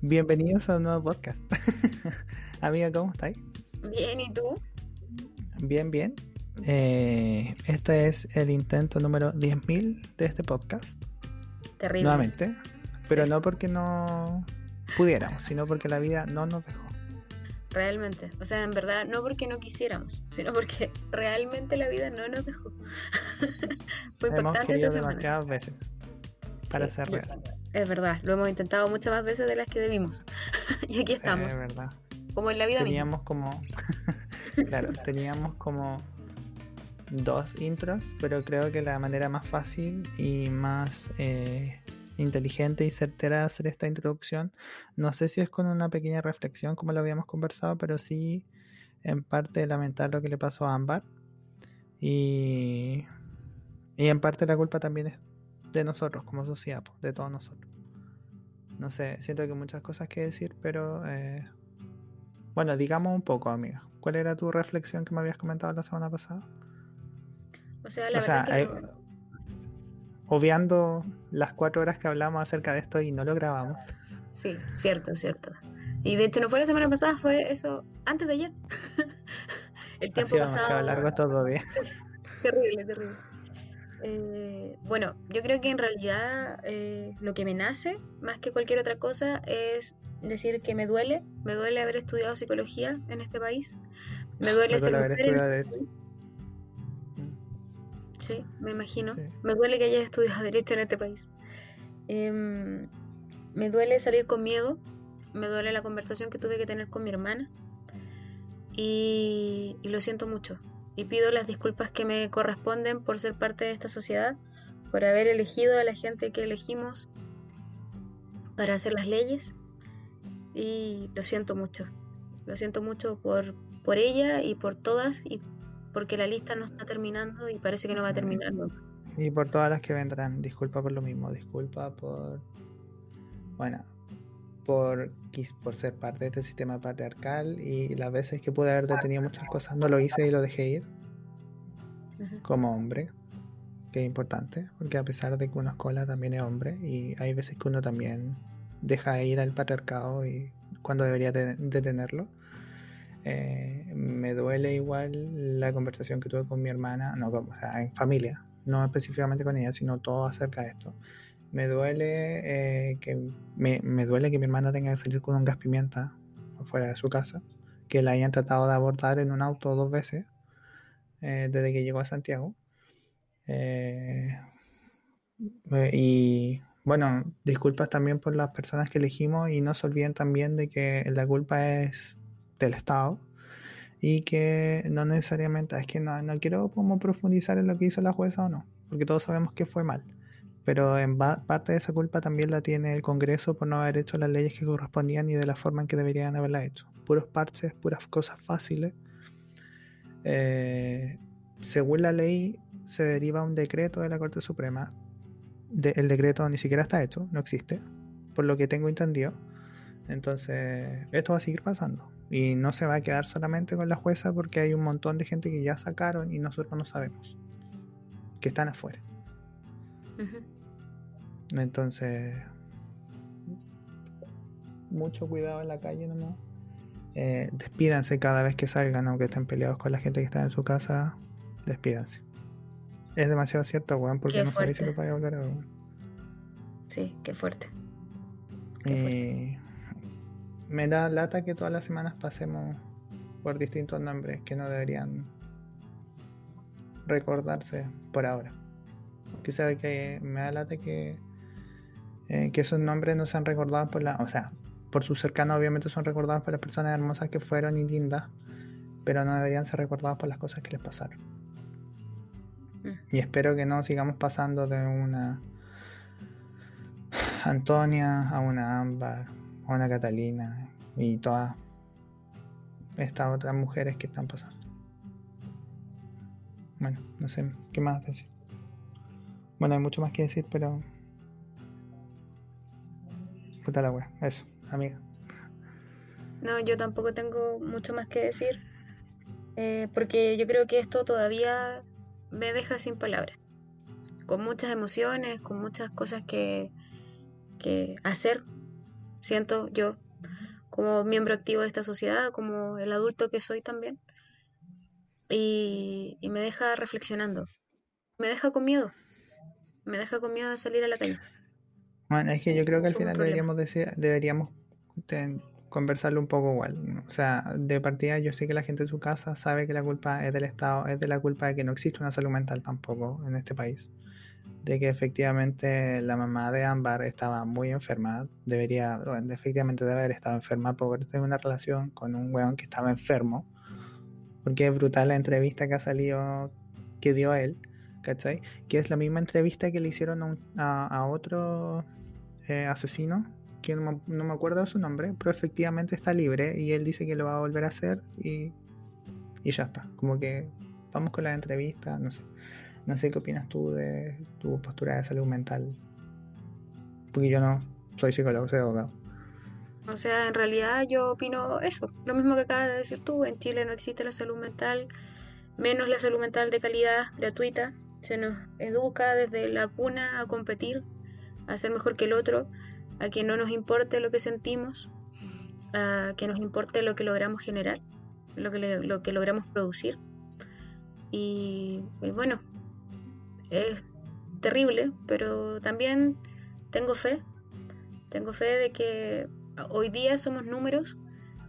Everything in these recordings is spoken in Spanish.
Bienvenidos a un nuevo podcast. Amiga, ¿cómo estáis? Bien, ¿y tú? Bien, bien. Eh, este es el intento número 10.000 de este podcast. Terrible. Nuevamente. Pero Sí. no porque no pudiéramos, sino porque la vida no nos dejó. Realmente. O sea, en verdad, no porque no quisiéramos, sino porque realmente la vida no nos dejó. Fue Hemos querido demasiadas veces para Sí, ser real. Es verdad, lo hemos intentado muchas más veces de las que debimos. y aquí estamos, Es verdad. como en la vida misma. Teníamos como. claro, teníamos como dos intros, pero creo que la manera más fácil y más eh, inteligente y certera de hacer esta introducción, no sé si es con una pequeña reflexión como lo habíamos conversado, pero sí en parte lamentar lo que le pasó a Ámbar. Y, y en parte la culpa también es de nosotros como sociedad, po, de todos nosotros. No sé, siento que hay muchas cosas que decir, pero eh, bueno, digamos un poco, amiga. ¿Cuál era tu reflexión que me habías comentado la semana pasada? O sea, la o verdad que obviando las cuatro horas que hablamos acerca de esto y no lo grabamos. Sí, cierto, cierto. Y de hecho no fue la semana pasada, fue eso antes de ayer. El Ha tiempo sido pasado. demasiado largo estos dos días. Terrible, terrible. Eh, bueno, yo creo que en realidad eh, lo que me nace, más que cualquier otra cosa, es decir que me duele. Me duele haber estudiado psicología en este país. Me duele Me ser duele mujer en este país. Sí, me imagino. Sí. Me duele que hayas estudiado Derecho en este país. Em, me duele salir con miedo. Me duele la conversación que tuve que tener con mi hermana. Y, y lo siento mucho. Y pido las disculpas que me corresponden por ser parte de esta sociedad, por haber elegido a la gente que elegimos para hacer las leyes. Y lo siento mucho. Lo siento mucho por, por ella y por todas y porque la lista no está terminando y parece que no va a terminar nunca. Y por todas las que vendrán, disculpa por lo mismo, disculpa por. Bueno, por, por ser parte de este sistema patriarcal y las veces que pude haber detenido muchas cosas, no lo hice y lo dejé ir como hombre, que es importante, porque a pesar de que uno es cola, también es hombre y hay veces que uno también deja ir al patriarcado y cuando debería de- detenerlo. Eh, me duele igual la conversación que tuve con mi hermana, no, o sea, en familia, no específicamente con ella, sino todo acerca de esto. Me duele eh, que me, me duele que mi hermana tenga que salir con un gas pimienta afuera de su casa, que la hayan tratado de abordar en un auto dos veces eh, desde que llegó a Santiago. Eh, y bueno, disculpas también por las personas que elegimos y no se olviden también de que la culpa es del Estado y que no necesariamente, es que no, no quiero como profundizar en lo que hizo la jueza o no, porque todos sabemos que fue mal, pero en parte de esa culpa también la tiene el Congreso por no haber hecho las leyes que correspondían y de la forma en que deberían haberla hecho. Puros parches, puras cosas fáciles. Eh, según la ley se deriva un decreto de la Corte Suprema. De- el decreto ni siquiera está hecho, no existe, por lo que tengo entendido. Entonces, esto va a seguir pasando. Y no se va a quedar solamente con la jueza porque hay un montón de gente que ya sacaron y nosotros no sabemos. Que están afuera. Ujú. Entonces, mucho cuidado en la calle nomás. Eh, despídanse cada vez que salgan, aunque estén peleados con la gente que está en su casa. Despídanse. Es demasiado cierto, weón, porque Qué no sabéis si lo vais a weón. Sí, qué fuerte. Qué Y me da lata que todas las semanas pasemos por distintos nombres que no deberían recordarse por ahora. Quizá que me da lata que, eh, que esos nombres no sean recordados por la. O sea, por sus cercanos, obviamente son recordados por las personas hermosas que fueron y lindas, pero no deberían ser recordados por las cosas que les pasaron. Mm. Y espero que no sigamos pasando de una Antonia a una Ámbar, a una Catalina y todas estas otras mujeres que están pasando. Bueno, no sé qué más decir. Bueno, hay mucho más que decir, pero. La eso, amiga. No, yo tampoco tengo mucho más que decir, eh, porque yo creo que esto todavía me deja sin palabras, con muchas emociones, con muchas cosas que, que hacer siento yo como miembro activo de esta sociedad, como el adulto que soy también. Y, me deja reflexionando. Me deja con miedo. Me deja con miedo de salir a la calle. Bueno, es que yo creo que al final deberíamos decir, deberíamos conversarlo un poco igual. O sea, de partida yo sé que la gente de su casa sabe que la culpa es del Estado, es de la culpa de que no existe una salud mental tampoco en este país. De que efectivamente la mamá de Ámbar estaba muy enferma, debería, bueno, efectivamente debe haber estado enferma por tener una relación con un weón que estaba enfermo. Porque es brutal la entrevista que ha salido, que dio él, Que es la misma entrevista que le hicieron a, otro eh, asesino que no, me acuerdo su nombre, pero efectivamente está libre y él dice que lo va a volver a hacer y, y ya está. Como que vamos con la entrevista, no sé. No sé qué opinas tú de tu postura de salud mental. Porque yo no soy psicólogo, soy abogado. O sea, en realidad yo opino eso, lo mismo que acabas de decir tú, en Chile no existe la salud mental, menos la salud mental de calidad, gratuita, se nos educa desde la cuna a competir, a ser mejor que el otro, a que no nos importe lo que sentimos, a que nos importe lo que logramos generar, lo que, lo que logramos producir. Y, bueno, es terrible, pero también tengo fe, tengo fe de que hoy día somos números,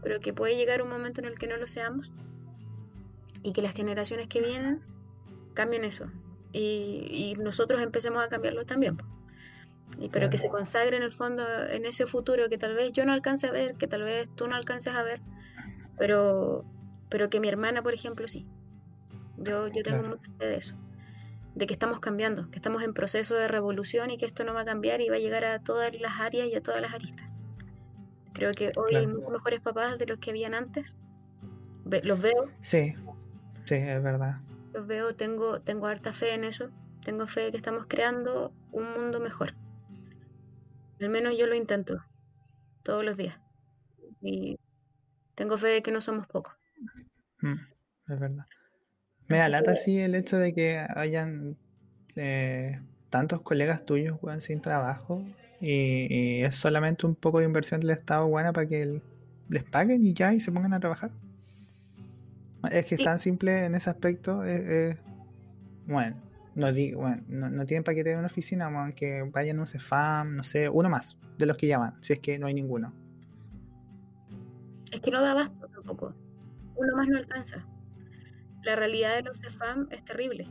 pero que puede llegar un momento en el que no lo seamos y que las generaciones que vienen cambien eso y, y nosotros empecemos a cambiarlo también pero que se consagre en el fondo en ese futuro que tal vez yo no alcance a ver, que tal vez tú no alcances a ver, pero, pero que mi hermana, por ejemplo, sí. Yo, yo tengo mucha fe de eso, de que estamos cambiando, que estamos en proceso de revolución y que esto no va a cambiar y va a llegar a todas las áreas y a todas las aristas. Creo que hoy hay muchos mejores papás de los que habían antes. los veo. Sí, sí, es verdad. Los veo, tengo, tengo harta fe en eso. Tengo fe de que estamos creando un mundo mejor. Al menos yo lo intento todos los días. Y tengo fe de que no somos pocos. Mm, es verdad. Me da lata sí el hecho de que hayan eh, tantos colegas tuyos sin trabajo y, es solamente un poco de inversión del Estado buena para que les paguen y ya y se pongan a trabajar. Es que es tan simple en ese aspecto. bueno, no, no, tienen para que tener una oficina, aunque vayan a un CEFAM, no sé, uno más de los que llaman, si es que no hay ninguno. Es que no da abasto tampoco. Uno más no alcanza. La realidad de los CEFAM es terrible.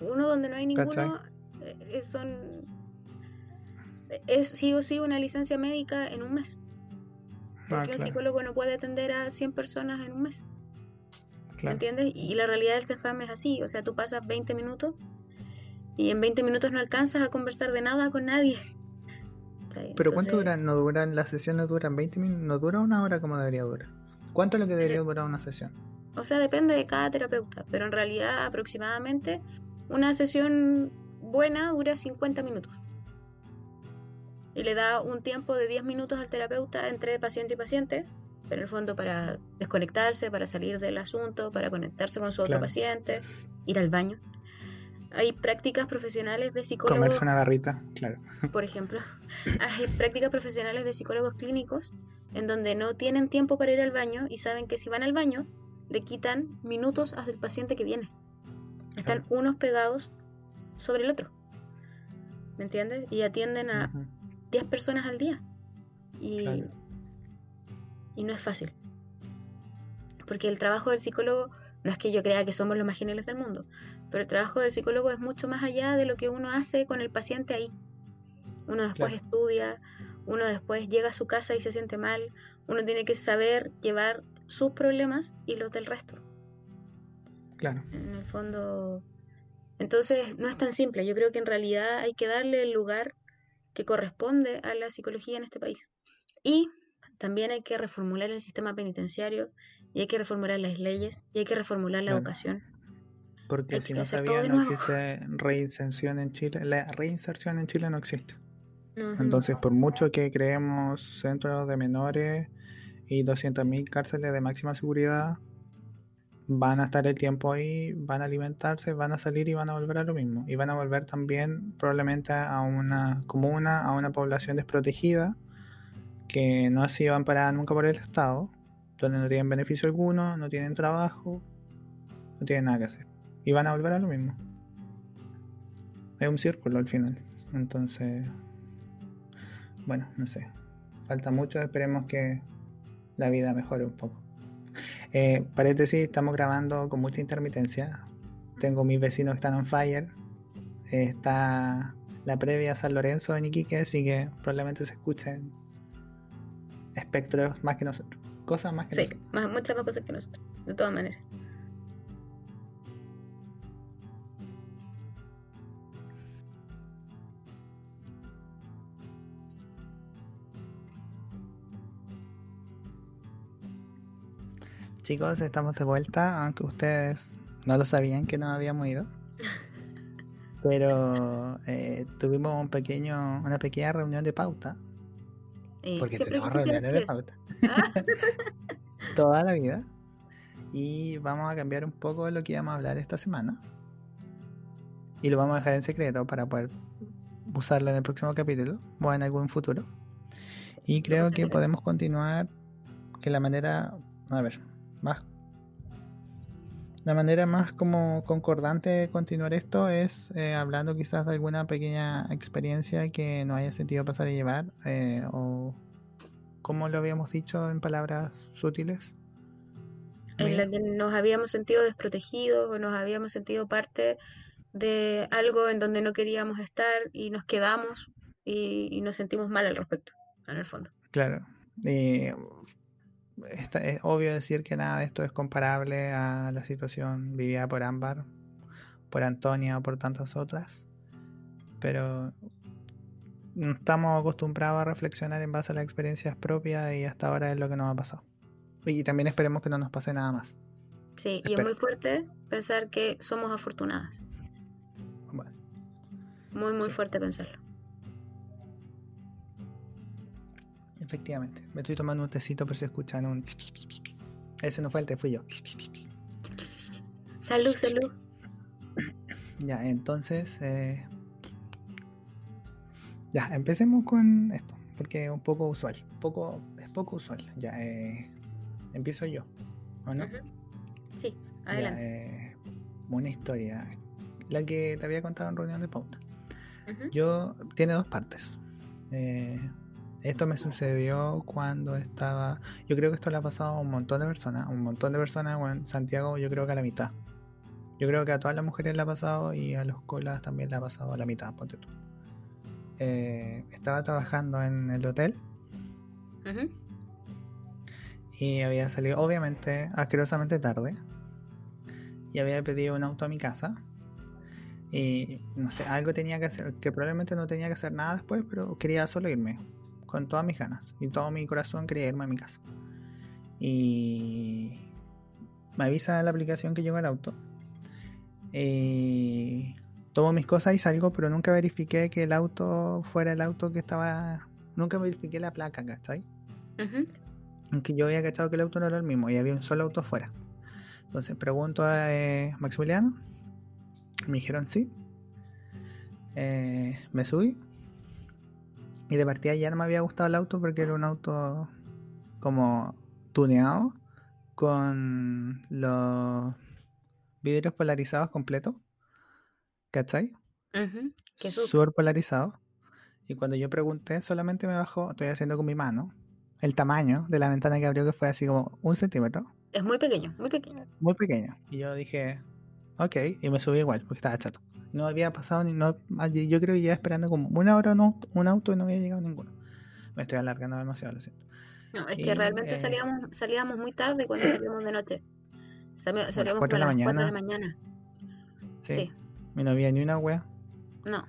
Uno donde no hay ninguno eh, son es sí o sí una licencia médica en un mes. Ah, Porque un psicólogo no puede atender a 100 personas en un mes. ¿Me entiendes? Y la realidad del CEFAM es así, o sea, tú pasas 20 minutos y en 20 minutos no alcanzas a conversar de nada con nadie. ¿Pero cuánto duran? ¿No duran las sesiones? ¿Duran 20 minutos? ¿No dura una hora como debería durar? ¿Cuánto es lo que debería durar una sesión? O sea, depende de cada terapeuta, pero en realidad aproximadamente una sesión buena dura 50 minutos. Y le da un tiempo de 10 minutos al terapeuta entre paciente y paciente en el fondo para desconectarse, para salir del asunto, para conectarse con su otro paciente, ir al baño. Hay prácticas profesionales de psicólogos. Comerse una barrita, claro. Por ejemplo, hay prácticas profesionales de psicólogos clínicos en donde no tienen tiempo para ir al baño y saben que si van al baño le quitan minutos al paciente que viene. Están unos pegados sobre el otro. ¿Me entiendes? Y atienden a 10 personas al día. Y y no es fácil. Porque el trabajo del psicólogo, no es que yo crea que somos los más geniales del mundo, pero el trabajo del psicólogo es mucho más allá de lo que uno hace con el paciente ahí. Uno después estudia, uno después llega a su casa y se siente mal, uno tiene que saber llevar sus problemas y los del resto. Claro. En el fondo, entonces no es tan simple. Yo creo que en realidad hay que darle el lugar que corresponde a la psicología en este país. Y también hay que reformular el sistema penitenciario y hay que reformular las leyes y hay que reformular la educación. Porque si no sabía, no existe reinserción en Chile. La reinserción en Chile no existe. Entonces, por mucho que creemos centros de menores y 200.000 cárceles de máxima seguridad, van a estar el tiempo ahí, van a alimentarse, van a salir y van a volver a lo mismo. Y van a volver también probablemente a una comuna, a una población desprotegida, que no ha sido amparada nunca por el Estado, donde no tienen beneficio alguno, no tienen trabajo, no tienen nada que hacer. Y van a volver a lo mismo. Es un círculo al final. Entonces, bueno, no sé. Falta mucho, esperemos que la vida mejore un poco. Eh, paréntesis, estamos grabando con mucha intermitencia. Tengo mis vecinos que están on fire. está la previa San Lorenzo en Iquique, así que probablemente se escuchen espectros más que nosotros. Cosas más que sí, muchas más cosas que nosotros, de todas maneras. Chicos, estamos de vuelta, aunque ustedes no lo sabían que nos habíamos ido. Pero eh, tuvimos un pequeño, una pequeña reunión de pauta. porque tenemos reuniones de pauta. Ah. Toda la vida. Y vamos a cambiar un poco lo que íbamos a hablar esta semana. Y lo vamos a dejar en secreto para poder usarlo en el próximo capítulo o en algún futuro. Y creo que podemos continuar que la manera... A ver, más la manera más como concordante de continuar esto es eh, hablando quizás de alguna pequeña experiencia que no haya sentido pasar y llevar eh, o como lo habíamos dicho en palabras sutiles. En la que nos habíamos sentido desprotegidos o nos habíamos sentido parte de algo en donde no queríamos estar y nos quedamos y, nos sentimos mal al respecto en el fondo. Claro eh, es obvio decir que nada de esto es comparable a la situación vivida por Ámbar, por Antonia o por tantas otras, pero estamos acostumbrados a reflexionar en base a las experiencias propias y hasta ahora es lo que nos ha pasado. Y también esperemos que no nos pase nada más. Sí, y es muy fuerte pensar que somos afortunadas. Bueno. Muy, muy fuerte pensarlo. Efectivamente. Me estoy tomando un tecito por si escuchan un... Ese no fue el té, fui yo. Salud, salud. Ya, entonces... Eh, ya, empecemos con esto, porque es un poco usual. Poco, es poco usual. Ya, eh, empiezo yo, ¿o no? Sí, adelante. Eh, una historia. La que te había contado en reunión de pauta. Yo, tiene dos partes. Eh, esto me sucedió cuando estaba. Yo creo que esto le ha pasado a un montón de personas. Un montón de personas en Santiago, yo creo que a la mitad. Yo creo que a todas las mujeres le ha pasado y a los colas también le ha pasado a la mitad, ponte tú. Eh, estaba trabajando en el hotel. Y había salido, obviamente, asquerosamente tarde. Y había pedido un auto a mi casa. Y no sé, algo tenía que hacer, que probablemente no tenía que hacer nada después, pero quería solo irme con todas mis ganas y todo mi corazón quería irme a mi casa. Y me avisa la aplicación que llegó el auto. Y tomo mis cosas y salgo, pero nunca verifiqué que el auto fuera el auto que estaba. Nunca verifiqué la placa, ¿cachai? Aunque yo había cachado que el auto no era el mismo y había un solo auto afuera. Entonces pregunto a eh, Maximiliano. Me dijeron sí. Eh, me subí y de partida ya no me había gustado el auto porque era un auto como tuneado con los vidrios polarizados completos. ¿Cachai? Uh Súper polarizado. Y cuando yo pregunté, solamente me bajó, estoy haciendo con mi mano, el tamaño de la ventana que abrió, que fue así como un centímetro. Es muy pequeño, muy pequeño. Muy pequeño. Y yo dije, ok, y me subí igual, porque estaba chato. No había pasado ni no. Yo creo que ya esperando como una hora no, un auto y no había llegado ninguno. Me estoy alargando demasiado, lo siento. No, es que realmente eh, salíamos, salíamos muy tarde cuando salíamos de noche. Salíamos a las 4 de la mañana. de la mañana. Sí. Y no había ni una wea. No.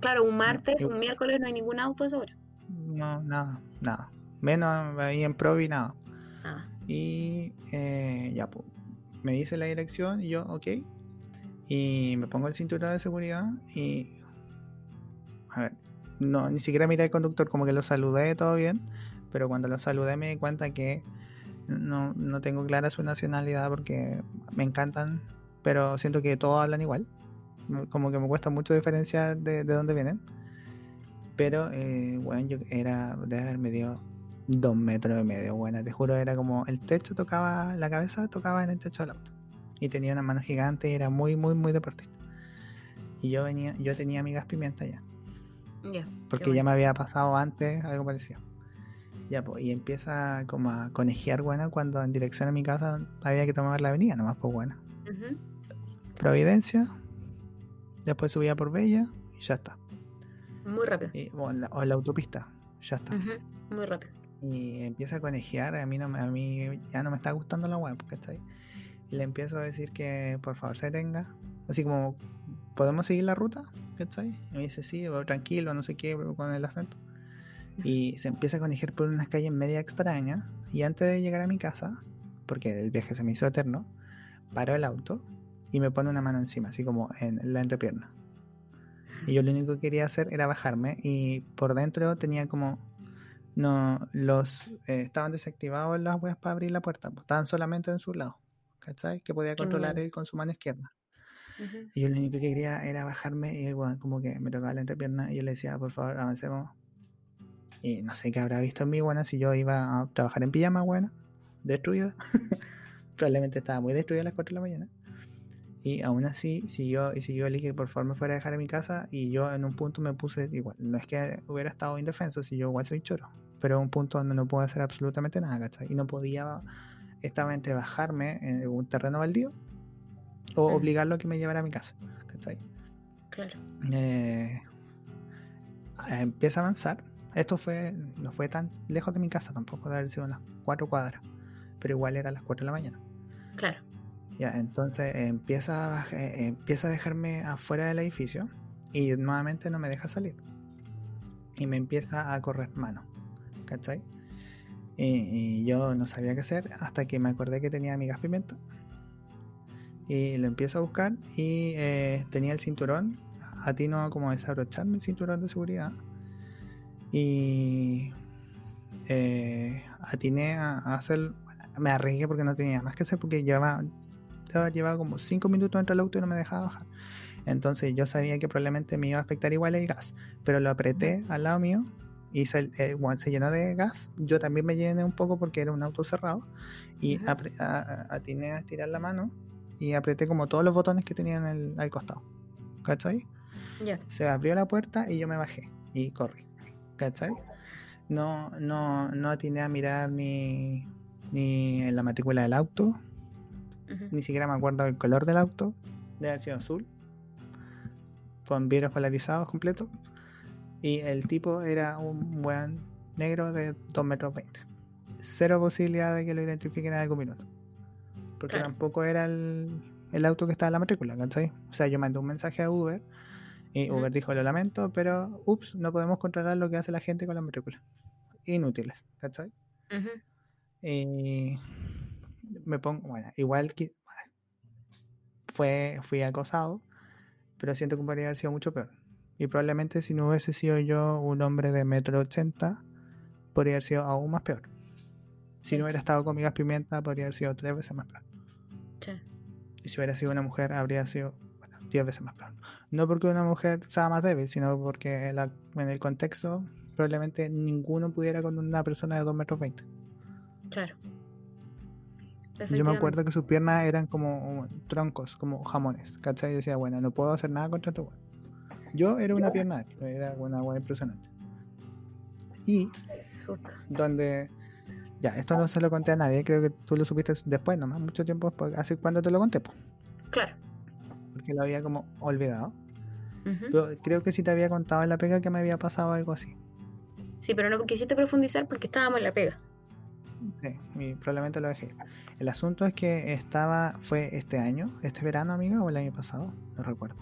Claro, un martes, un miércoles no hay ningún auto a esa hora. No, nada, nada. Menos ahí en Provi, nada. Ah. Y eh, ya, pues, me dice la dirección y yo, ok, y me pongo el cinturón de seguridad y. A ver, no, ni siquiera miré al conductor, como que lo saludé, todo bien. Pero cuando lo saludé me di cuenta que No, no tengo clara su nacionalidad porque me encantan, pero siento que todos hablan igual. Como que me cuesta mucho diferenciar de, de dónde vienen. Pero, eh, bueno, yo era de haber medio dos metros y medio, bueno, te juro, era como el techo tocaba, la cabeza tocaba en el techo del auto. Y tenía una mano gigante y era muy, muy, muy deportista. Y yo venía, yo tenía amigas pimienta ya. Porque ya me había pasado antes algo parecido. Ya, pues, y empieza como a conejear, buena, cuando en dirección a mi casa había que tomar la avenida, nomás, pues, buena. Providencia, después subía por Bella y ya está. Muy rápido. o, en la, autopista, ya está. Muy rápido. Y empieza a conejear, a mí, no, a mí ya no me está gustando la web, ahí Y le empiezo a decir que por favor se tenga. Así como, ¿podemos seguir la ruta? ¿Cachai? Y me dice, sí, tranquilo, no sé qué, con el acento. Y se empieza a conejer por unas calles media extrañas. Y antes de llegar a mi casa, porque el viaje se me hizo eterno, paró el auto y me pone una mano encima, así como en la entrepierna. Y yo lo único que quería hacer era bajarme y por dentro tenía como no los eh, estaban desactivados las weas para abrir la puerta, pues, estaban solamente en su lado, ¿cachai? Que podía controlar él con su mano izquierda. Y yo lo único que quería era bajarme y bueno, como que me tocaba la entrepierna y yo le decía, por favor, avancemos. Y no sé qué habrá visto en mí, bueno, si yo iba a trabajar en pijama, bueno, destruida. Probablemente estaba muy destruida a las 4 de la mañana. Y aún así siguió y siguió el que por favor me fuera a dejar en mi casa y yo en un punto me puse igual. No es que hubiera estado indefenso, si yo igual soy choro. Pero un punto donde no puedo hacer absolutamente nada, ¿cachai? Y no podía, estaba entre bajarme en un terreno baldío o obligarlo a que me llevara a mi casa, ¿cachai? Claro. Eh, empieza a avanzar. Esto fue, no fue tan lejos de mi casa tampoco, de haber sido unas cuatro cuadras, pero igual era a las cuatro de la mañana. Claro. Ya, entonces empieza a, eh, empieza a dejarme afuera del edificio y nuevamente no me deja salir. Y me empieza a correr mano. ¿Cachai? Y, yo no sabía qué hacer hasta que me acordé que tenía amigas pimienta. Y lo empiezo a buscar y eh, tenía el cinturón. A ti no como desabrocharme el cinturón de seguridad. Y eh, atiné a, hacer. Me arriesgué porque no tenía más que hacer porque llevaba llevaba como 5 minutos dentro del auto y no me dejaba bajar. Entonces yo sabía que probablemente me iba a afectar igual el gas, pero lo apreté al lado mío y se, eh, se llenó de gas. Yo también me llené un poco porque era un auto cerrado y atiné a estirar la mano y apreté como todos los botones que tenía en el, al costado. ¿Cachai? Se abrió la puerta y yo me bajé y corrí. ¿Cachai? No, no, no atiné a mirar ni, ni en la matrícula del auto, ni siquiera me acuerdo el color del auto. Debe haber sido azul. Con vidrios polarizados completos. Y el tipo era un buen negro de 2 metros 20. Cero posibilidad de que lo identifiquen en algún minuto. Porque tampoco era el, auto que estaba en la matrícula, ¿cachai? O sea, yo mandé un mensaje a Uber y Uber dijo, lo lamento, pero, ups, no podemos controlar lo que hace la gente con la matrícula. Inútiles, ¿cachai? Y me pongo, bueno, igual que fue, fui acosado, pero siento que podría haber sido mucho peor. Y probablemente si no hubiese sido yo un hombre de metro ochenta, podría haber sido aún más peor. Si no hubiera estado con migas pimienta, podría haber sido tres veces más peor. Y si hubiera sido una mujer, habría sido bueno, diez veces más peor. No porque una mujer sea más débil, sino porque en el contexto probablemente ninguno pudiera con una persona de dos metros veinte. Claro. Yo me acuerdo que sus piernas eran como troncos, como jamones, ¿cachai? Y decía, bueno, no puedo hacer nada contra tu Yo era una pierna, era una buena impresionante. Y donde, ya, esto no se lo conté a nadie, creo que tú lo supiste después, nomás, mucho tiempo después, así cuando te lo conté, pues. Claro. Porque lo había como olvidado. Pero creo que sí te había contado en la pega que me había pasado algo así. Sí, pero no quisiste profundizar porque estábamos en la pega. Sí, y probablemente lo dejé. El asunto es que estaba, fue este año, este verano, amiga, o el año pasado, no recuerdo.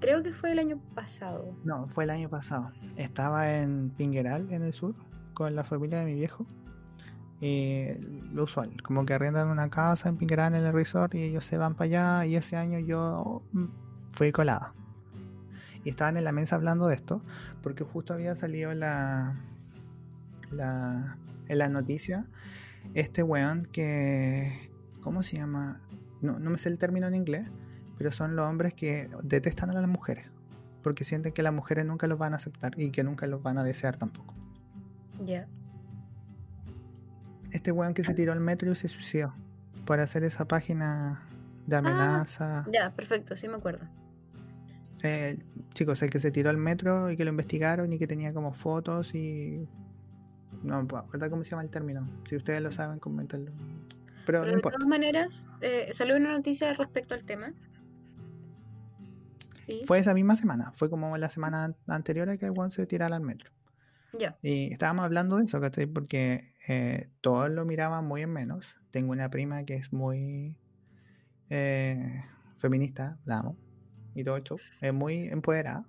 Creo que fue el año pasado. No, fue el año pasado. Estaba en Pingueral, en el sur, con la familia de mi viejo. Y lo usual, como que arriendan una casa en Pingueral en el resort y ellos se van para allá. Y ese año yo mm, fui colada. Y estaban en la mesa hablando de esto, porque justo había salido la, la, en las noticias este weón que... ¿Cómo se llama? No, no me sé el término en inglés, pero son los hombres que detestan a las mujeres, porque sienten que las mujeres nunca los van a aceptar y que nunca los van a desear tampoco. Ya. Este weón que se tiró al metro y se suicidó por hacer esa página de Ah, amenaza. Ya, perfecto, sí me acuerdo. Eh, chicos, el que se tiró al metro y que lo investigaron y que tenía como fotos y... No me acuerdo cómo se llama el término. Si ustedes lo saben, comentenlo. Pero, Pero no de importa. todas maneras, eh, salió una noticia respecto al tema. Fue esa misma semana. Fue como la semana an- anterior a que weón se tirara al metro. ya. Y estábamos hablando de eso, ¿cachai? Porque eh, todos lo miraban muy en menos. Tengo una prima que es muy eh, feminista, la amo, y todo el show. Es muy empoderada.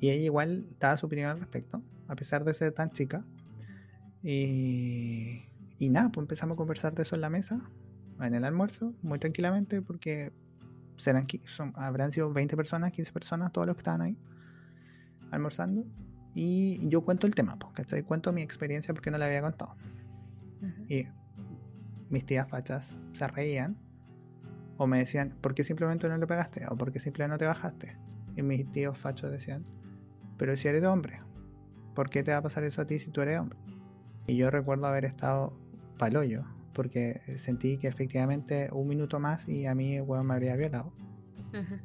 Y ella igual daba su opinión al respecto, a pesar de ser tan chica. Y, y nada, pues empezamos a conversar de eso en la mesa, en el almuerzo, muy tranquilamente, porque serán, son, habrán sido 20 personas, 15 personas, todos los que estaban ahí, almorzando. Y yo cuento el tema, pues, ¿cachai? Cuento mi experiencia porque no la había contado. Ujú. Y mis tías fachas se reían o me decían, ¿por qué simplemente no le pegaste? O ¿por qué simplemente no te bajaste? Y mis tíos fachos decían, pero si eres hombre, ¿por qué te va a pasar eso a ti si tú eres hombre? Y yo recuerdo haber estado palollo, porque sentí que efectivamente un minuto más y a mí el weón me habría violado, Ujú.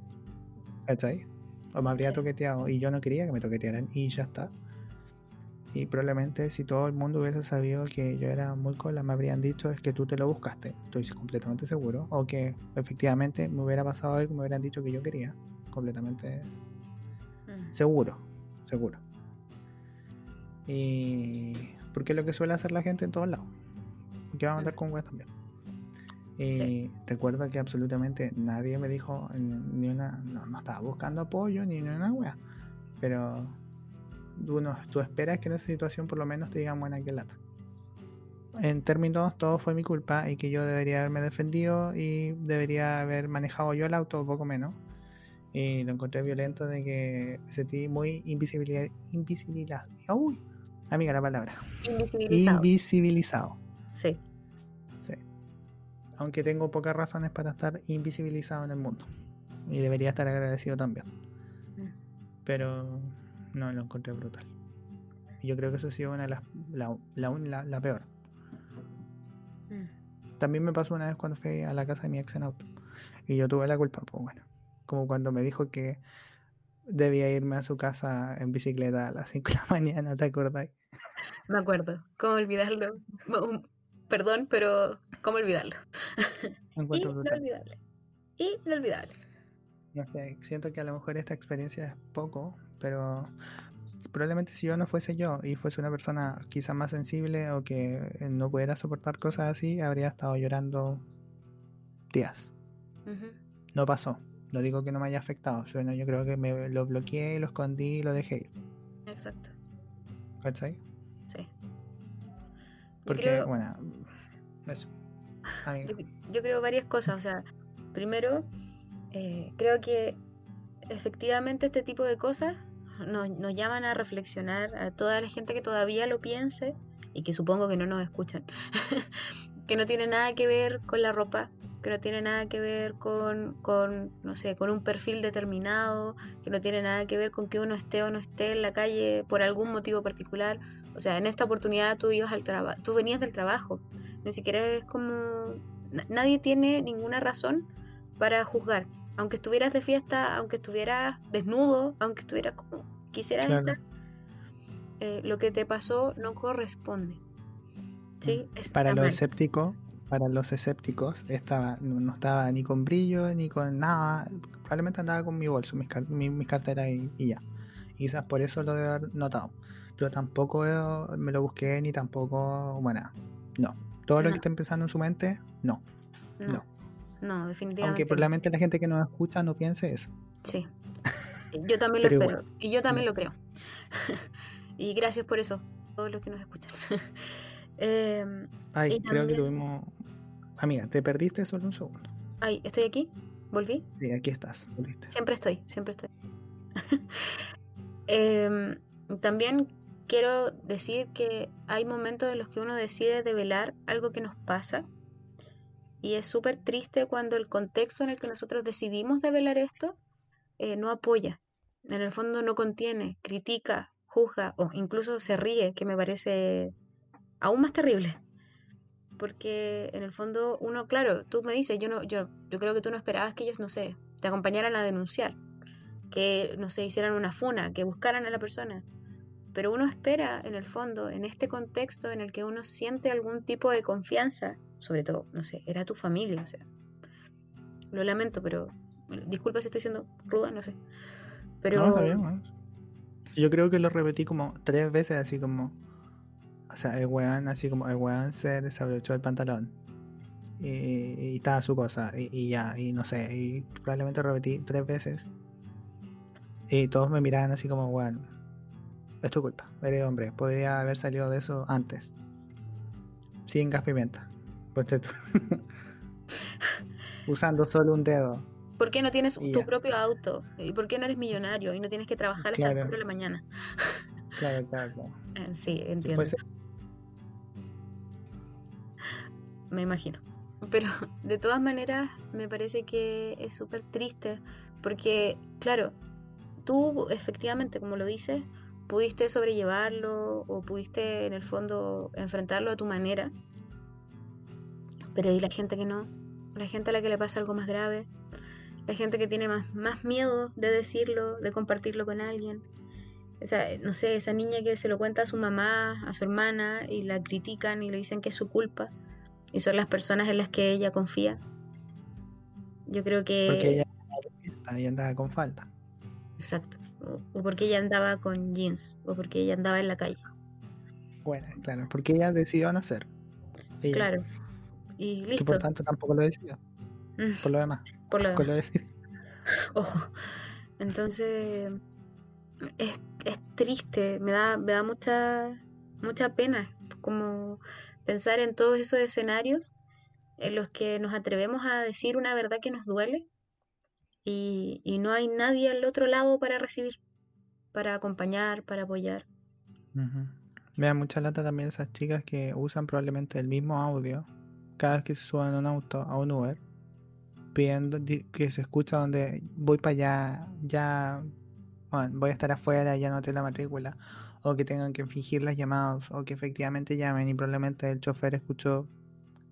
¿cachai? O me habría Sí. toqueteado y yo no quería que me toquetearan y ya está. Y probablemente si todo el mundo hubiese sabido que yo era muy cola, me habrían dicho es que tú te lo buscaste. Estoy completamente seguro. O que efectivamente me hubiera pasado algo, me hubieran dicho que yo quería. Completamente Ujú. seguro. Seguro. Y porque es lo que suele hacer la gente en todos lados. Porque va a andar con weas también. Y Sí. recuerdo que absolutamente nadie me dijo ni una. No, no estaba buscando apoyo ni una wea. Pero tú esperas que en esa situación por lo menos te digan buena que lata. En términos, todo fue mi culpa y que yo debería haberme defendido y debería haber manejado yo el auto, poco menos. Y lo encontré violento de que me sentí muy invisibilidad, invisibilidad. Uy, amiga la palabra. Invisibilizado. Invisibilizado. Sí. Sí. Aunque tengo pocas razones para estar invisibilizado en el mundo. Y debería estar agradecido también. Mm. Pero no, lo encontré brutal. Y yo creo que eso ha sido una de las, la, la, la- la peor. Mm. También me pasó una vez cuando fui a la casa de mi ex en auto. Y yo tuve la culpa, pues bueno. Como cuando me dijo que debía irme a su casa en bicicleta a las 5 de la mañana, ¿te acordáis? Me acuerdo. ¿Cómo olvidarlo? Perdón, pero ¿cómo olvidarlo? Lo encuentro brutal. Inolvidable. Inolvidable. No sé, siento que a lo mejor esta experiencia es poco, pero probablemente si yo no fuese yo y fuese una persona quizás más sensible o que no pudiera soportar cosas así, habría estado llorando días. No pasó. No digo que no me haya afectado. Yo, no- yo creo que me lo bloqueé, lo escondí y lo dejé ir. Exacto. ¿Cachai? Sí. Porque, creo- bueno, eso. Yo, creo varias cosas. O sea, primero, eh, creo que efectivamente este tipo de cosas nos, nos llaman a reflexionar a toda la gente que todavía lo piense y que supongo que no nos escuchan. que no tiene nada que ver con la ropa, que no tiene nada que ver con, con, no sé, con un perfil determinado, que no tiene nada que ver con que uno esté o no esté en la calle por algún motivo particular. O sea, en esta oportunidad tú ibas al tú venías del trabajo. Ni siquiera es como na- nadie tiene ninguna razón para juzgar. Aunque estuvieras de fiesta, aunque estuvieras desnudo, aunque estuvieras como quisieras Claro. estar, eh, lo que te pasó no corresponde. ¿Sí? Está Para los escépticos, para los escépticos, estaba, no, no estaba ni con brillo ni con nada. Probablemente andaba con mi bolso, mis, car- mi- mis carteras y, y ya. Y quizás por eso lo debe haber notado. Pero tampoco me lo busqué ni tampoco, bueno, no. Todo lo No. que esté pensando en su mente, no. No, no. no, definitivamente. Aunque no. la gente que nos escucha no piense eso. Sí. Yo también lo Pero espero. igual. Y yo también No. lo creo. y gracias por eso, todos los que nos escuchan. Em, Ay, Y creo que también- tuvimos... Amiga, te perdiste solo un segundo. ay, estoy aquí. ¿Volví? Sí, aquí estás. volviste. Siempre estoy, siempre estoy. Em, también quiero decir que hay momentos en los que uno decide develar algo que nos pasa y es súper triste cuando el contexto en el que nosotros decidimos develar esto eh, no apoya, en el fondo no contiene, critica, juzga o incluso se ríe, que me parece aún más terrible. Porque en el fondo uno, claro, tú me dices, yo no, yo, yo creo que tú no esperabas que ellos, no sé, te acompañaran a denunciar, que no sé, hicieran una funa, que buscaran a la persona. Pero uno espera, en el fondo, en este contexto en el que uno siente algún tipo de confianza, sobre todo, no sé, era tu familia, o sea. Lo lamento, pero disculpa si estoy siendo ruda, no sé. Pero... Yo creo que lo repetí como tres veces, así como. O sea, el weón, así como el weón se desabrochó el pantalón. Y, estaba su cosa, y, ya, y no sé, y probablemente lo repetí tres veces. Y todos me miraban así como, weón, es tu culpa, eres hombre, podría haber salido de eso antes. Sin gas pimienta. Pues Usando solo un dedo. ¿Por qué no tienes tu propio auto? ¿Y por qué no eres millonario y no tienes que trabajar hasta las 4 de la mañana? claro, claro, claro. Eh, sí, entiendo. Me imagino. Pero de todas maneras me parece que es súper triste porque, claro, tú efectivamente, como lo dices, pudiste sobrellevarlo o pudiste en el fondo enfrentarlo a tu manera. Pero hay la gente que no? La gente a la que le pasa algo más grave, la gente que tiene más, más miedo de decirlo, de compartirlo con alguien. Esa, no sé, esa niña que se lo cuenta a su mamá, a su hermana, y la critican y le dicen que es su culpa, y son las personas en las que ella confía. Yo creo que... Porque ella, ella andaba con falta. Exacto. O, porque ella andaba con jeans, o porque ella andaba en la calle. Bueno, claro, porque ella decidió nacer. Claro. Y listo. por tanto tampoco lo decidió. Mm. Por lo demás. Por lo demás. Ojo. Entonces, es, es, triste, me da, me da mucha, mucha pena como pensar en todos esos escenarios en los que nos atrevemos a decir una verdad que nos duele y, y no hay nadie al otro lado para recibir, para acompañar, para apoyar. Me da mucha lata también esas chicas que usan probablemente el mismo audio cada vez que se suban a un auto, a un Uber, pidiendo que se escucha donde voy para allá, ya voy a estar afuera, ya no tengo la matrícula, o que tengan que fingir las llamadas, o que efectivamente llamen y probablemente el chofer escuchó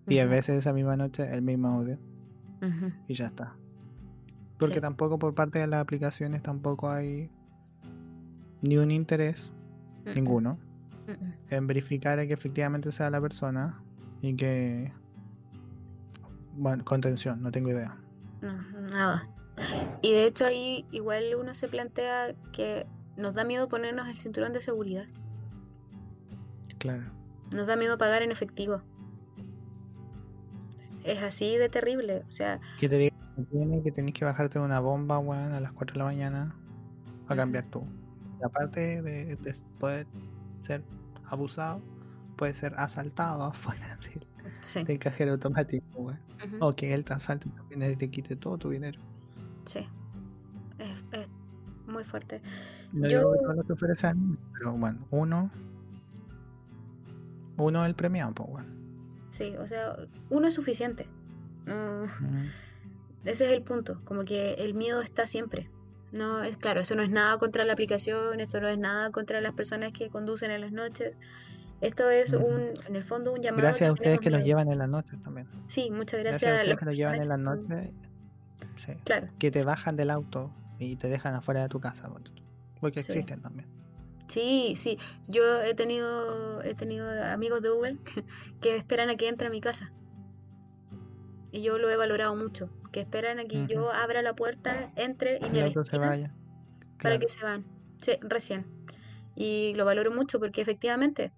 10 veces esa misma noche el mismo audio. Y ya está. Porque tampoco por parte de las aplicaciones tampoco hay ni un interés, ninguno, en verificar que efectivamente sea la persona y que bueno, contención, no tengo idea. No, nada. Y de hecho ahí igual uno se plantea que nos da miedo ponernos el cinturón de seguridad. Claro. Nos da miedo pagar en efectivo. Es así de terrible, o sea... Que te digan que tenés que bajarte de una bomba, weón, a las 4 de la mañana a cambiar tú. Y aparte de, poder ser abusado, puede ser asaltado afuera del, cajero automático, weón. O que él te asalte también y te quite todo tu dinero. Sí. Es, muy fuerte. No Yo... digo que todos pero bueno, uno. Uno es el premiado, pues bueno. Sí, o sea, uno es suficiente. Ese es el punto. Como que el miedo está siempre. No, es claro, eso no es nada contra la aplicación, esto no es nada contra las personas que conducen en las noches. Esto es un, en el fondo un llamado. Gracias a ustedes que nos llevan en las noches también. Sí, muchas gracias, a, ustedes que nos llevan en las noches. Sí. Claro. Que te bajan del auto y te dejan afuera de tu casa. Porque existen también. Sí, sí. Yo he tenido he tenido amigos de Uber que esperan a que entre a mi casa. Y yo lo he valorado mucho. Que esperan a que yo abra la puerta, entre y me se vaya. Para que se van. Sí, recién. Y lo valoro mucho porque efectivamente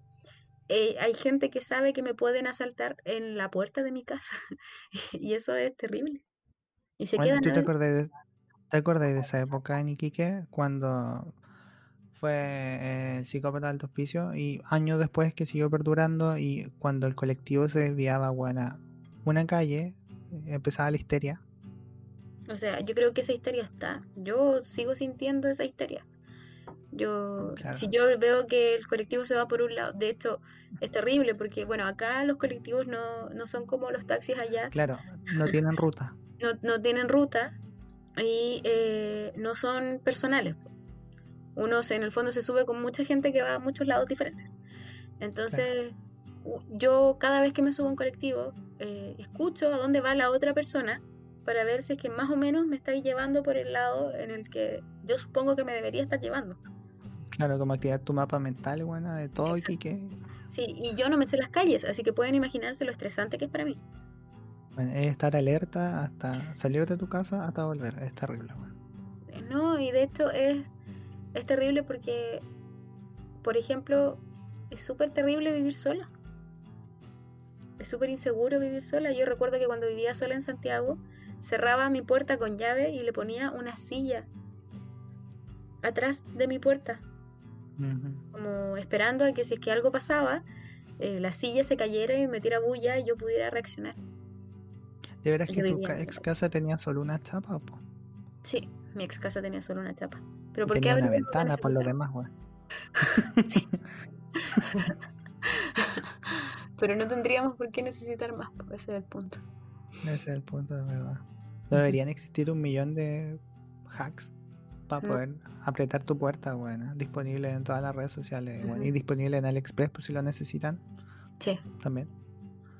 eh, hay gente que sabe que me pueden asaltar en la puerta de mi casa y eso es terrible. Y se quedan ¿tú te acordás, de, te acordás de esa época en Iquique cuando fue eh, el psicópata del hospicio y años después que siguió perdurando y cuando el colectivo se desviaba a una calle empezaba la histeria? O sea, yo creo que esa histeria está. Yo sigo sintiendo esa histeria. Yo, Claro. si yo veo que el colectivo se va por un lado, de hecho, es terrible porque, bueno, acá los colectivos no, no son como los taxis allá, Claro, no tienen ruta. no, no tienen ruta y eh, no son personales. Uno se- en el fondo se sube con mucha gente que va a muchos lados diferentes. Entonces, yo cada vez que me subo a un colectivo, eh, escucho a dónde va la otra persona para ver si es que más o menos me está llevando por el lado en el que yo supongo que me debería estar llevando. Claro, como activar tu mapa mental, buena, de todo Exacto. Iquique. Sí, y yo no me sé las calles, así que pueden imaginarse lo estresante que es para mí. Bueno, es estar alerta hasta salir de tu casa hasta volver. Es terrible. Eh, No, y de hecho es, es terrible porque, por ejemplo, es súper terrible vivir sola. Es súper inseguro vivir sola. Yo recuerdo que cuando vivía sola en Santiago, cerraba mi puerta con llave y le ponía una silla atrás de mi puerta, como esperando a que si es que algo pasaba, eh, la silla se cayera y me metiera bulla y yo pudiera reaccionar. ¿De veras que tu ex casa tenía solo una chapa, po? Sí, mi ex casa tenía solo una chapa. Pero ¿por qué tenía una abrirla? Porque ventana por lo demás, weón. Sí. Pero no tendríamos por qué necesitar más, pues, ese es el punto. Ese es el punto, de verdad. No deberían existir un millón de hacks para No. poder apretar tu puerta, bueno, disponible en todas las redes sociales, bueno, y disponible en AliExpress por si lo necesitan Sí, también.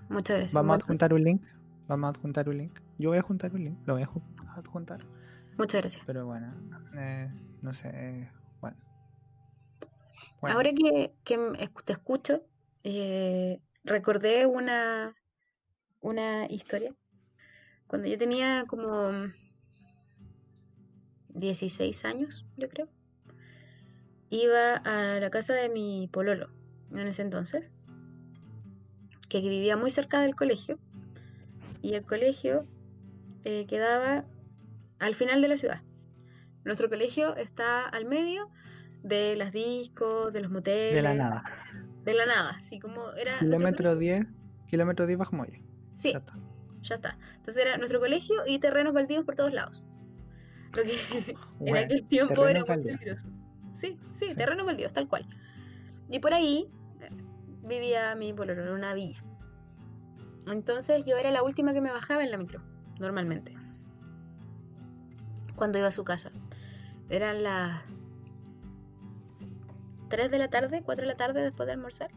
muchas gracias. Vamos a adjuntar un link. Vamos a adjuntar un link. Yo voy a adjuntar un link. Lo voy a ju- adjuntar. Muchas gracias. Pero bueno, eh, no sé. eh, bueno. Bueno, Ahora que, te escucho, eh, recordé una, una historia. Cuando yo tenía como 16 años, yo creo, iba a la casa de mi pololo en ese entonces, que vivía muy cerca del colegio, y el colegio eh, quedaba al final de la ciudad. Nuestro colegio está al medio de las discos, de los moteles. de la nada. De la nada, así como era. Kilómetro colegio. 10, kilómetro 10 bajo Molle. Sí, Ya está. ya está. Entonces era nuestro colegio y terrenos baldíos por todos lados. Lo que en aquel tiempo era muy peligroso. Sí, sí, Sí. terrenos baldíos, tal cual. Y por ahí eh, vivía mi pololo en una villa. Entonces yo era la última que me bajaba en la micro, normalmente. Cuando iba a su casa. Eran las 3 de la tarde, 4 de la tarde después de almorzar.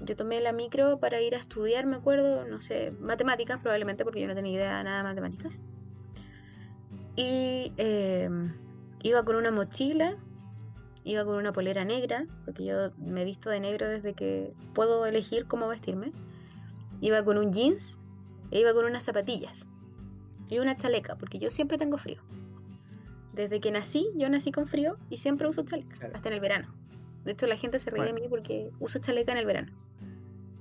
Yo tomé la micro para ir a estudiar, me acuerdo, no sé, matemáticas probablemente, porque yo no tenía idea nada de matemáticas. Y eh, iba con una mochila, iba con una polera negra, porque yo me he visto de negro desde que puedo elegir cómo vestirme. Iba con un jeans e iba con unas zapatillas y una chaleca, porque yo siempre tengo frío. Desde que nací, yo nací con frío y siempre uso chaleca, Claro. hasta en el verano. De hecho, la gente se ríe de mí porque uso chaleca en el verano.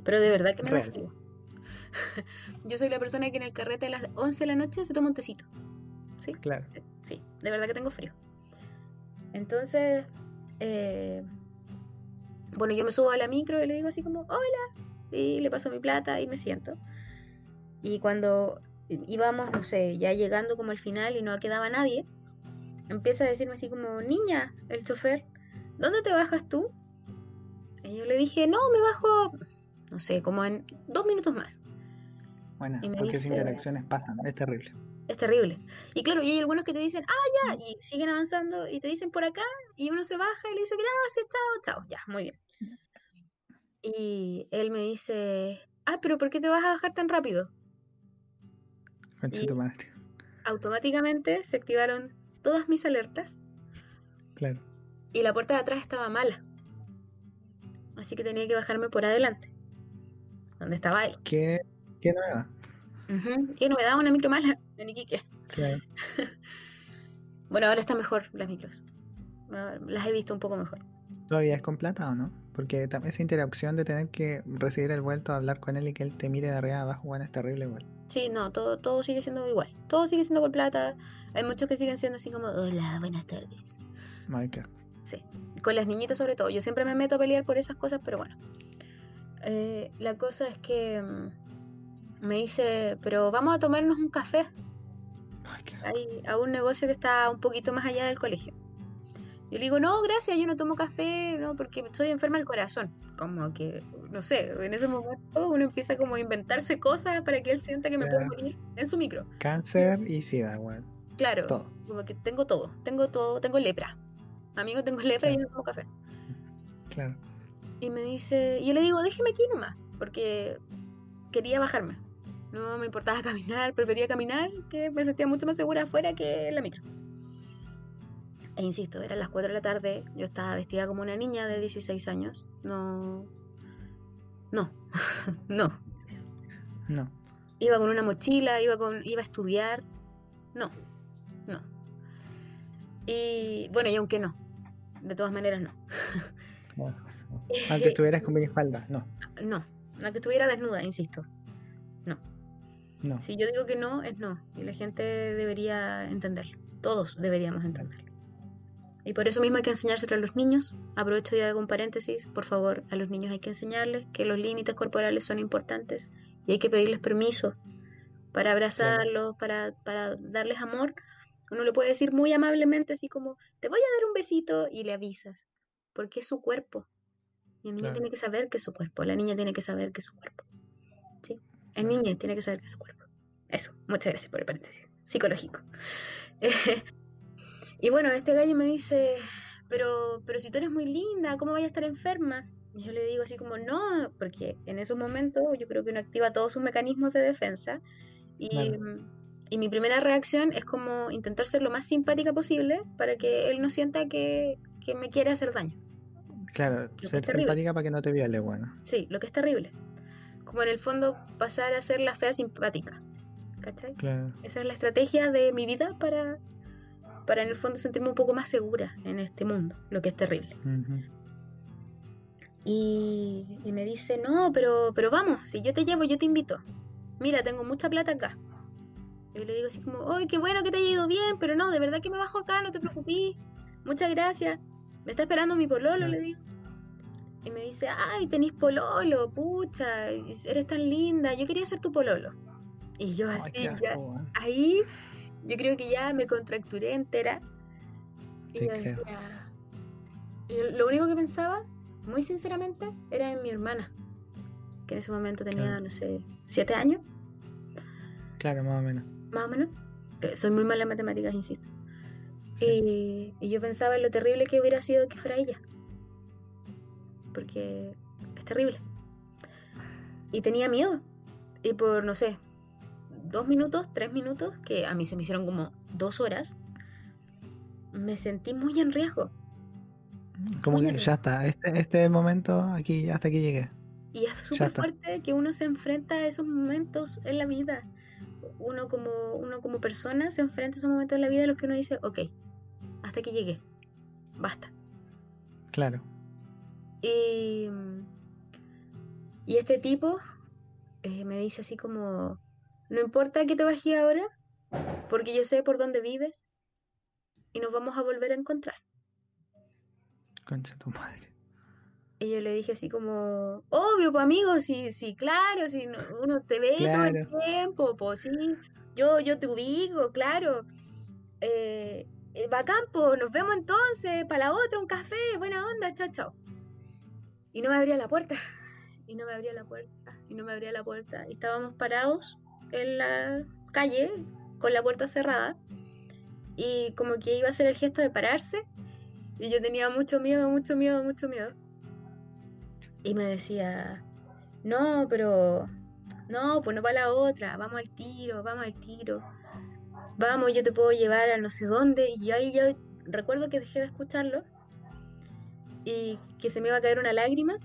Pero de verdad que me da Real. frío. yo soy la persona que en el carrete a las 11 de la noche se toma un tecito. ¿Sí? Claro. Sí, de verdad que tengo frío. Entonces, eh, bueno, yo me subo a la micro y le digo así como, hola, y le paso mi plata y me siento. Y cuando íbamos, no sé, ya llegando como al final y no quedaba nadie, empieza a decirme así como, niña, el chofer, ¿dónde te bajas tú? Y yo le dije, no, me bajo, no sé, como en dos minutos más. Bueno, porque esas interacciones pasan. Es terrible. Es terrible. Y claro, y hay algunos que te dicen, ah, ya, y siguen avanzando y te dicen por acá, y uno se baja y le dice, gracias, chao, chao, ya, muy bien. Y él me dice, ah, pero ¿por qué te vas a bajar tan rápido? Concha Y- tu madre. Automáticamente se activaron todas mis alertas Claro. y la puerta de atrás estaba mala. Así que tenía que bajarme por adelante, donde estaba él. ¿Qué, qué novedad? Ujú, Y no me daba una micro mala en Iquique. Claro. Bueno, ahora está mejor las micros. Las he visto un poco mejor. ¿Todavía es con plata o no? Porque esa interacción de tener que recibir el vuelto, hablar con él y que él te mire de arriba abajo, bueno, es terrible igual. Sí, no, todo, todo sigue siendo igual. Todo sigue siendo con plata. Hay muchos que siguen siendo así como, hola, buenas tardes. Asco. Sí, con las niñitas sobre todo. Yo siempre me meto a pelear por esas cosas, pero bueno. Eh, la cosa es que mm, me dice, pero vamos a tomarnos un café Ay, qué asco. ahí, a un negocio que está un poquito más allá del colegio. Yo le digo, no, gracias, yo no tomo café, no, porque estoy enferma del corazón. Como que, no sé, en ese momento uno empieza como a inventarse cosas para que él sienta que me puedo morir en su micro. Cáncer y sida, weón. Claro, como que tengo todo, tengo todo, tengo lepra. Amigo, tengo lepra y no tomo café. Claro. Y me dice, yo le digo, déjeme aquí nomás, porque quería bajarme. No me importaba caminar, prefería caminar, que me sentía mucho más segura afuera que en la micro. E insisto, eran las 4 de la tarde, yo estaba vestida como una niña de 16 años. No. No. no. No. Iba con una mochila, iba, con, iba a estudiar. No. Y bueno, y aunque no. De todas maneras, no. Aunque estuvieras con mi espalda, no. No. Aunque estuviera desnuda, insisto. No. No. Si yo digo que no, es no. Y la gente debería entenderlo. Todos deberíamos entenderlo. Y por eso mismo hay que enseñárselo a los niños. Aprovecho ya de un paréntesis. Por favor, a los niños hay que enseñarles que los límites corporales son importantes y hay que pedirles permiso para abrazarlos, para, para darles amor. Uno le puede decir muy amablemente, así como, te voy a dar un besito y le avisas, porque es su cuerpo. Y el niño tiene que saber que es su cuerpo, la niña tiene que saber que es su cuerpo. ¿Sí? El niño tiene que saber que es su cuerpo. Eso, muchas gracias por el paréntesis. Psicológico. Y bueno, este gallo me dice, pero, pero si tú eres muy linda, ¿cómo vaya a estar enferma? Y yo le digo así como, no, porque en esos momentos yo creo que uno activa todos sus mecanismos de defensa. Y, y mi primera reacción es como intentar ser lo más simpática posible para que él no sienta que, que me quiere hacer daño. Claro, ser simpática para que no te viole, bueno. Sí, lo que es terrible. Como en el fondo pasar a ser la fea simpática. ¿Cachai? Claro. Esa es la estrategia de mi vida para para en el fondo sentirme un poco más segura en este mundo, lo que es terrible. y, me dice, no, pero, pero vamos, si yo te llevo, yo te invito. Mira, tengo mucha plata acá. Y le digo así como, ¡ay, qué bueno que te haya ido bien! Pero no, de verdad que me bajo acá, no te preocupes. Muchas gracias. Me está esperando mi pololo, le digo. Y me dice, ¡ay, tenés pololo! Pucha, eres tan linda. Yo quería ser tu pololo. Y yo así, ya, ahí yo creo que ya me contracturé entera. Y lo único que pensaba, muy sinceramente, era en mi hermana, que en ese momento tenía, no sé, siete años. Claro, más o menos. Más o menos. Soy muy mala en matemáticas, insisto. Y, y, yo pensaba en lo terrible que hubiera sido que fuera ella. Porque es terrible. Y tenía miedo. Y por, no sé, dos minutos, tres minutos, que a mí se me hicieron como dos horas, me sentí muy en riesgo. Como que ya está, este, este momento aquí, hasta aquí llegué. Y es súper fuerte que uno se enfrenta a esos momentos en la vida. Uno como, uno como persona se enfrenta a esos momentos en la vida en los que uno dice, ok, hasta aquí llegué, basta. Claro. Y, y este tipo eh, me dice así como, no importa que te bajes ahora, porque yo sé por dónde vives y nos vamos a volver a encontrar. Concha tu madre. Y yo le dije así como, obvio, pues amigo, sí, sí, claro, si uno te ve todo el tiempo, pues sí, yo, yo te ubico, claro. Eh, eh bacán, pues nos vemos entonces, para la otra, un café, buena onda, chao, chao. Y no me abría la puerta, y no me abría la puerta, y no me abría la puerta. Y estábamos parados en la calle con la puerta cerrada y como que iba a hacer el gesto de pararse y yo tenía mucho miedo, mucho miedo, mucho miedo. Y me decía, no, pero no, pues no va la otra, vamos al tiro, vamos al tiro. Vamos, yo te puedo llevar a no sé dónde. Y ahí yo recuerdo que dejé de escucharlo y que se me iba a caer una lágrima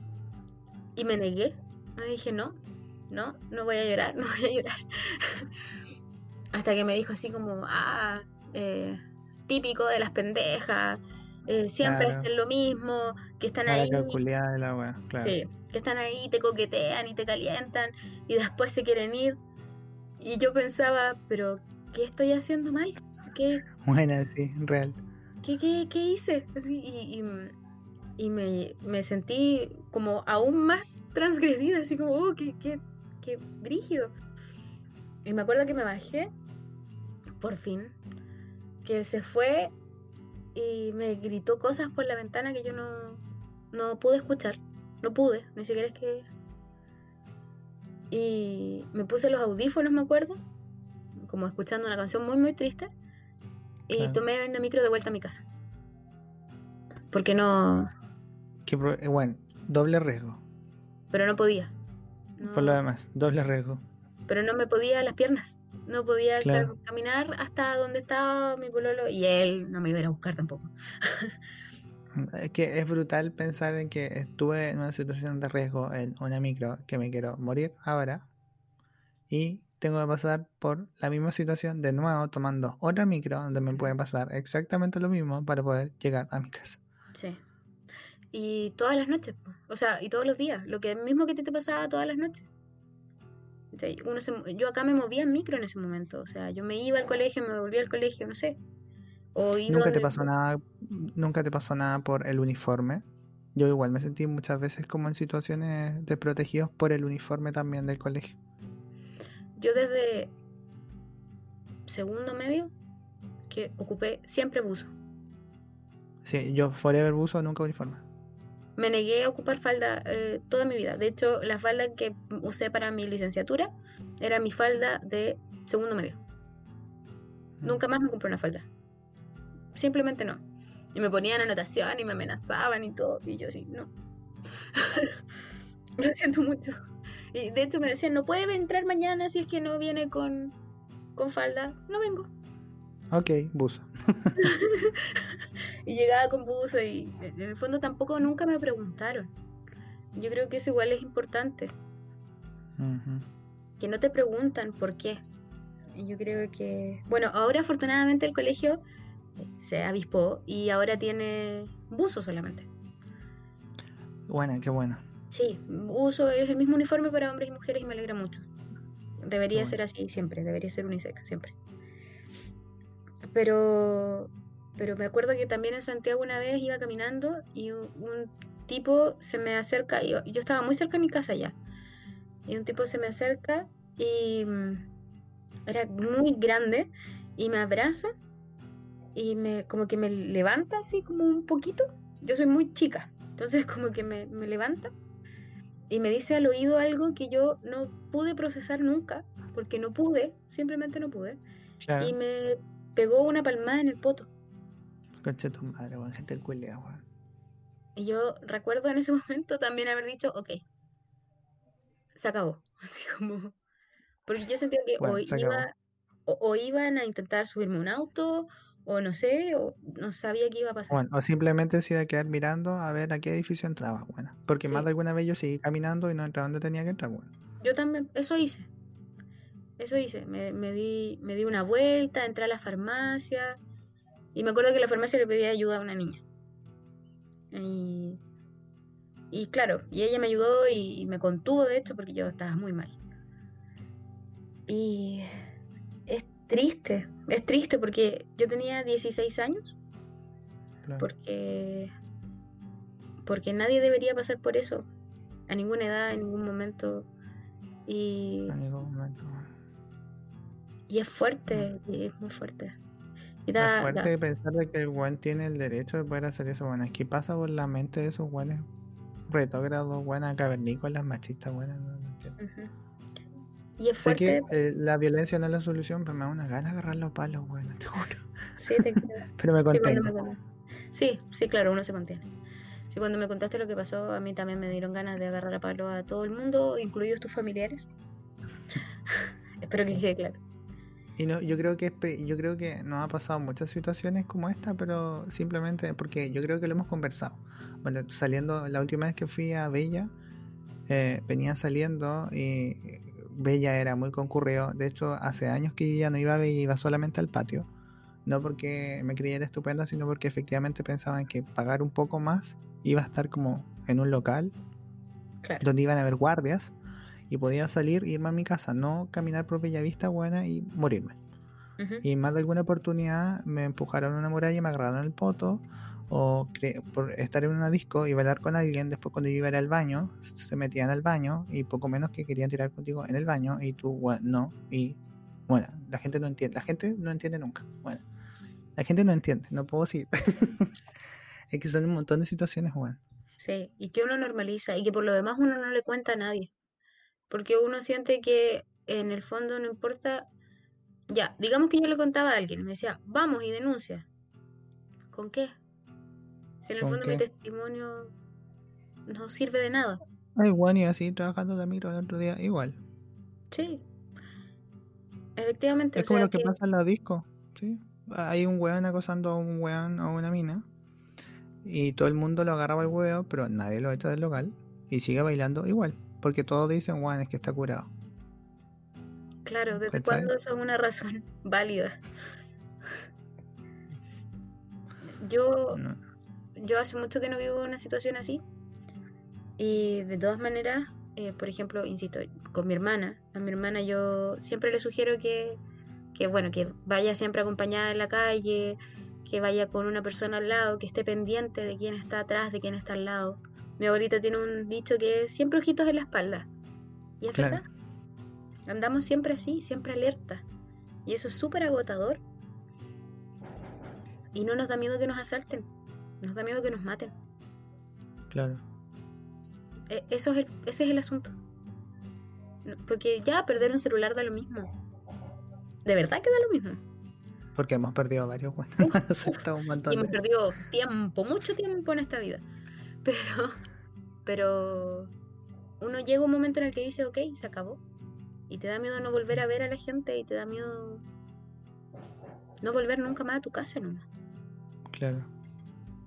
y me negué. Me dije, no, no, no voy a llorar, no voy a llorar. Hasta que me dijo así como, ah, eh, típico de las pendejas, eh, siempre hacen lo mismo, que están ahí. Sí, que están ahí, te coquetean y te calientan y después se quieren ir. Y yo pensaba, pero ¿qué estoy haciendo mal? ¿Qué? Buena, sí, real. ¿Qué, qué, qué hice? Así, y, y, me, me, sentí como aún más transgredida, así como, oh, ¿qué, qué, qué brígido. Y me acuerdo que me bajé, por fin, que se fue y me gritó cosas por la ventana que yo no, no pude escuchar. No pude, ni siquiera es que... Y me puse los audífonos, me acuerdo, como escuchando una canción muy, muy triste. Y tomé una micro de vuelta a mi casa. Porque no... Eh, bueno, doble riesgo. Pero no podía. No- Por lo demás, doble riesgo. pero no me podía las piernas. No podía Claro. claro, caminar hasta donde estaba mi pololo y él no me iba a ir a buscar tampoco. Es que es brutal pensar en que estuve en una situación de riesgo en una micro que me quiero morir ahora y tengo que pasar por la misma situación de nuevo tomando otra micro donde me puede pasar exactamente lo mismo para poder llegar a mi casa. Sí. Y todas las noches, o sea, y todos los días, lo que mismo que te, te pasaba todas las noches. Uno se- yo acá me movía en micro en ese momento, o sea, yo me iba al colegio, me volvía al colegio, no sé. O iba Nunca te pasó nada, nunca te pasó nada por el uniforme. Yo igual me sentí muchas veces como en situaciones desprotegidos por el uniforme también del colegio. Yo desde segundo medio que ocupé siempre buzo. Sí, yo forever buzo, nunca uniforme. Me negué a ocupar falda eh, toda mi vida. De hecho, la falda que usé para mi licenciatura era mi falda de segundo medio. Nunca más me compré una falda. Simplemente no. Y me ponían anotación y me amenazaban y todo. Y yo así, no. Lo siento mucho. Y de hecho me decían, no puede entrar mañana si es que no viene con, con falda. No vengo. Ok, buzo. Y llegaba con buzo y en el fondo tampoco nunca me preguntaron. Yo creo que eso igual es importante. Que no te preguntan por qué. Yo creo que, bueno, ahora afortunadamente el colegio se avispó y ahora tiene buzo solamente. Buena, qué bueno. Sí, buzo es el mismo uniforme para hombres y mujeres y me alegra mucho. Debería ser así siempre, debería ser unisex siempre. Pero, pero me acuerdo que también en Santiago una vez iba caminando y un, un tipo se me acerca, y yo, yo estaba muy cerca de mi casa ya, y un tipo se me acerca y mm, era muy grande y me abraza y me como que me levanta así como un poquito. Yo soy muy chica, entonces como que me, me levanta y me dice al oído algo que yo no pude procesar nunca, porque no pude, simplemente no pude, Claro. y me pegó una palmada en el poto. Concha tu madre, weón, gente weón. Y yo recuerdo en ese momento también haber dicho, ok, se acabó. Así como, porque yo sentía que Bueno, o, se iba, o, o iban a intentar subirme un auto, o no sé, o no sabía qué iba a pasar. Bueno, o simplemente se iba a quedar mirando a ver a qué edificio entraba, bueno. Porque más Sí. de alguna vez yo seguí caminando y no entraba donde tenía que entrar, bueno. Yo también, eso hice. Eso hice. Me, me di, me di una vuelta, entré a la farmacia. Y me acuerdo que la farmacia le pedí ayuda a una niña. Y, y claro, y ella me ayudó y, y me contuvo, de hecho, porque yo estaba muy mal. Y es triste, es triste porque yo tenía 16 años, Claro. porque, porque nadie debería pasar por eso, a ninguna edad, en ningún momento. Y, En ningún momento. y es fuerte, y es muy fuerte. Y Es fuerte da- pensar de que el weón tiene el derecho de poder hacer eso, bueno. Es que pasa por la mente de esos weones retógrados, buenas cavernícolas, machistas, buenas. No, no entiendo. Ujú. Y es Sé fuerte, que eh, la violencia no es la solución, pero me da unas ganas de agarrar los palos, bueno, te juro. sí, te creo. Pero me Sí, contengo. me. Sí, sí, claro, uno se contiene. Sí, cuando me contaste lo que pasó, a mí también me dieron ganas de agarrar a palo a todo el mundo, incluidos tus familiares. Espero que quede claro. Y no, yo creo que yo creo que nos ha pasado muchas situaciones como esta, pero simplemente porque yo creo que lo hemos conversado. Bueno, saliendo, la última vez que fui a Bella, eh, venía saliendo y Bella era muy concurrido. De hecho, hace años que yo ya no iba a Bella, iba solamente al patio. No porque me creyera estupenda, sino porque efectivamente pensaban que pagar un poco más iba a estar como en un local Claro. donde iban a haber guardias y podía salir e irme a mi casa, no caminar por Bellavista, buena y morirme. Ujú. Y en más de alguna oportunidad me empujaron a una muralla y me agarraron el poto. O por estar en una disco y bailar con alguien, después cuando yo iba al baño, se metían al baño y poco menos que querían tirar contigo en el baño y tú, bueno, no. Y bueno, la gente no entiende, la gente no entiende nunca. Bueno, La gente no entiende, no puedo decir. es que son un montón de situaciones, Juan. Sí, y que uno normaliza y que por lo demás uno no le cuenta a nadie. Porque uno siente que en el fondo no importa. Ya, digamos que yo le contaba a alguien, me decía, vamos y denuncia. ¿Con qué? Si en el fondo mi testimonio no sirve de nada. Ay, Juan, y así trabajando micro el otro día, igual. Sí. Efectivamente. Es como lo que, pasa en la disco, ¿sí? Hay un weón acosando a un weón o una mina y todo el mundo lo agarraba el huevo, pero nadie lo echa del local y sigue bailando igual, porque todos dicen, Juan, es que está curado. Claro, ¿desde cuándo eso es una razón válida? Yo, yo hace mucho que no vivo una situación así y de todas maneras, eh, por ejemplo, insisto, con mi hermana, a mi hermana yo siempre le sugiero que, que, bueno, que vaya siempre acompañada en la calle, que vaya con una persona al lado, que esté pendiente de quién está atrás, de quién está al lado. Mi abuelita tiene un dicho que es siempre ojitos en la espalda. Y es verdad. Andamos siempre así, siempre alerta. Y eso es súper agotador. Y no nos da miedo que nos asalten. Nos da miedo que nos maten. Claro. E, eso es el, ese es el asunto. Porque ya perder un celular da lo mismo. De verdad que da lo mismo. Porque hemos perdido varios y hemos perdido tiempo, mucho tiempo en esta vida. Pero, pero uno llega un momento en el que dice, ok, se acabó. Y te da miedo no volver a ver a la gente y te da miedo no volver nunca más a tu casa nomás. Claro.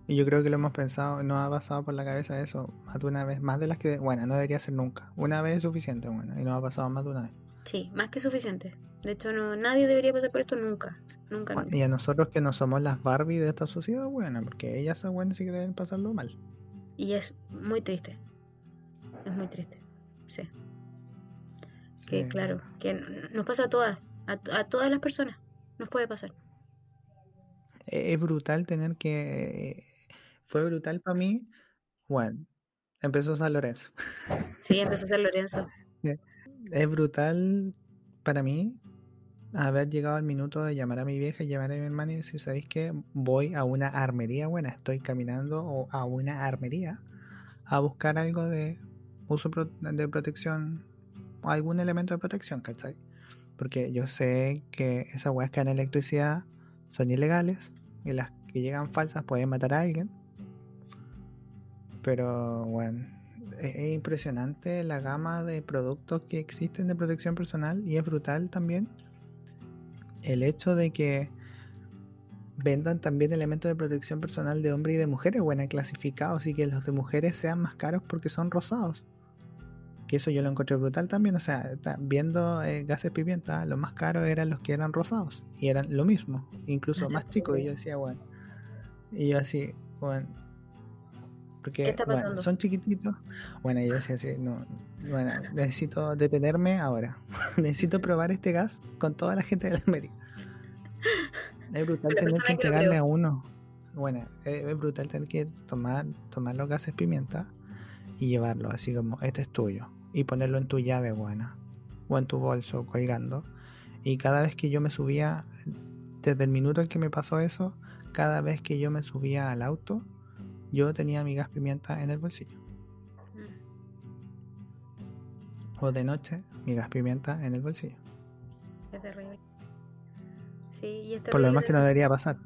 Y yo creo que lo hemos pensado, nos ha pasado por la cabeza eso más de una vez, más de las que, bueno, no debería ser nunca. Una vez es suficiente, bueno, y nos ha pasado más de una vez. Sí, más que suficiente. De hecho, no, nadie debería pasar por esto nunca. Nunca, Y a nosotros que no somos las Barbie de esta sociedad, bueno, porque ellas son buenas y que deben pasarlo mal. Y es muy triste. Es muy triste. Sí. Que claro, que nos pasa a todas, a, todas las personas. Nos puede pasar. E, es brutal tener que. Fue brutal para mí. Bueno, empezó San Lorenzo. Sí, empezó San Lorenzo. Es brutal para mí haber llegado al minuto de llamar a mi vieja y llamar a mi hermana y decir, ¿sabéis qué? Voy a una armería, bueno, estoy caminando a una armería a buscar algo de uso de protección, algún elemento de protección, ¿cachai? Porque yo sé que esas weas que dan electricidad son ilegales y las que llegan falsas pueden matar a alguien. Pero bueno, es impresionante la gama de productos que existen de protección personal y es brutal también el hecho de que vendan también elementos de protección personal de hombres y de mujeres, bueno, clasificados y que los de mujeres sean más caros porque son rosados. Que eso yo lo encontré brutal también, o sea, viendo eh, gases pimienta, los más caros eran los que eran rosados y eran lo mismo, incluso más chicos. Y yo decía, bueno, y yo así, bueno, porque son chiquititos. Bueno, yo decía así, no, bueno, necesito detenerme ahora. necesito probar este gas con toda la gente de la América. Es brutal tener que entregarle a uno. Bueno, es, brutal tener que tomar, tomar los gases pimienta y llevarlo así como, este es tuyo. Y ponerlo en tu llave buena. O en tu bolso colgando. Y cada vez que yo me subía, desde el minuto en que me pasó eso, cada vez que yo me subía al auto, yo tenía mi gas pimienta en el bolsillo. Mm. O de noche, mi gas pimienta en el bolsillo. Es terrible. Sí, y es Por lo demás que no debería pasar.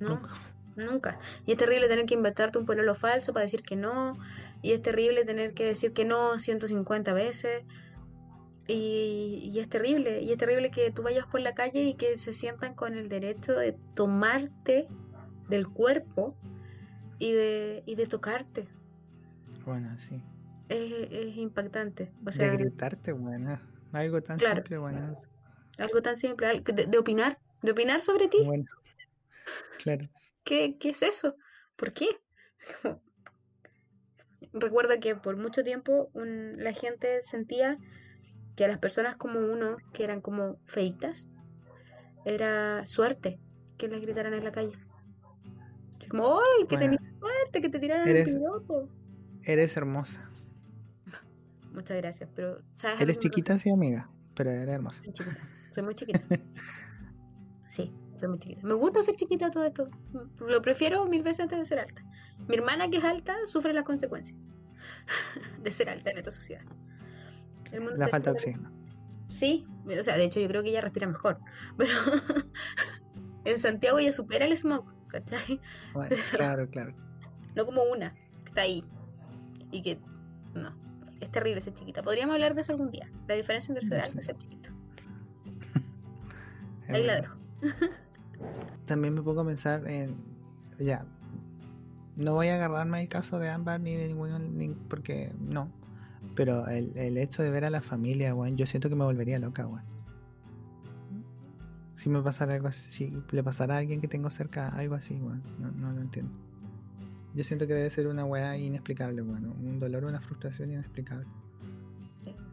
nunca. Nunca. Y es terrible tener que inventarte un pololo falso para decir que no. Y es terrible tener que decir que no 150 veces. Y, y, es terrible. Y es terrible que tú vayas por la calle y que se sientan con el derecho de tomarte del cuerpo y de, y de tocarte. Bueno, sí. Es, impactante. O sea, de gritarte, bueno. Algo tan simple, bueno. Algo tan simple, de, opinar, de opinar sobre ti. Bueno, claro. ¿Qué, ¿Qué es eso? ¿Por qué? Recuerdo que por mucho tiempo la gente sentía que a las personas como uno, que eran como feitas, era suerte que les gritaran en la calle. Como, ¡ay, que tenés suerte, que te tiraron eres, el piloto! Eres hermosa. Muchas gracias, pero ¿sabes Eres chiquita, sí, amiga, pero eres hermosa. Soy, chiquita. soy muy chiquita. sí, estoy muy chiquita. Me gusta ser chiquita todo esto. Lo prefiero mil veces antes de ser alta. Mi hermana que es alta sufre las consecuencias de ser alta en esta sociedad. la falta de oxígeno. Sí, o sea, de hecho yo creo que ella respira mejor. Pero en Santiago ella supera el smog, ¿cachai? claro, claro. No como una, que está ahí. Y que, no, es terrible ser chiquita. Podríamos hablar de eso algún día. La diferencia entre ser alto y ser chiquito. Ahí la dejo. También me pongo a pensar en, ya, no voy a agarrarme el caso de Amber ni de ninguno, porque no. Pero el, el, hecho de ver a la familia, weón, yo siento que me volvería loca, weón. Si me pasara algo así, si le pasara a alguien que tengo cerca algo así, weón, no, no lo entiendo. Yo siento que debe ser una weá inexplicable, bueno, un dolor, una frustración inexplicable.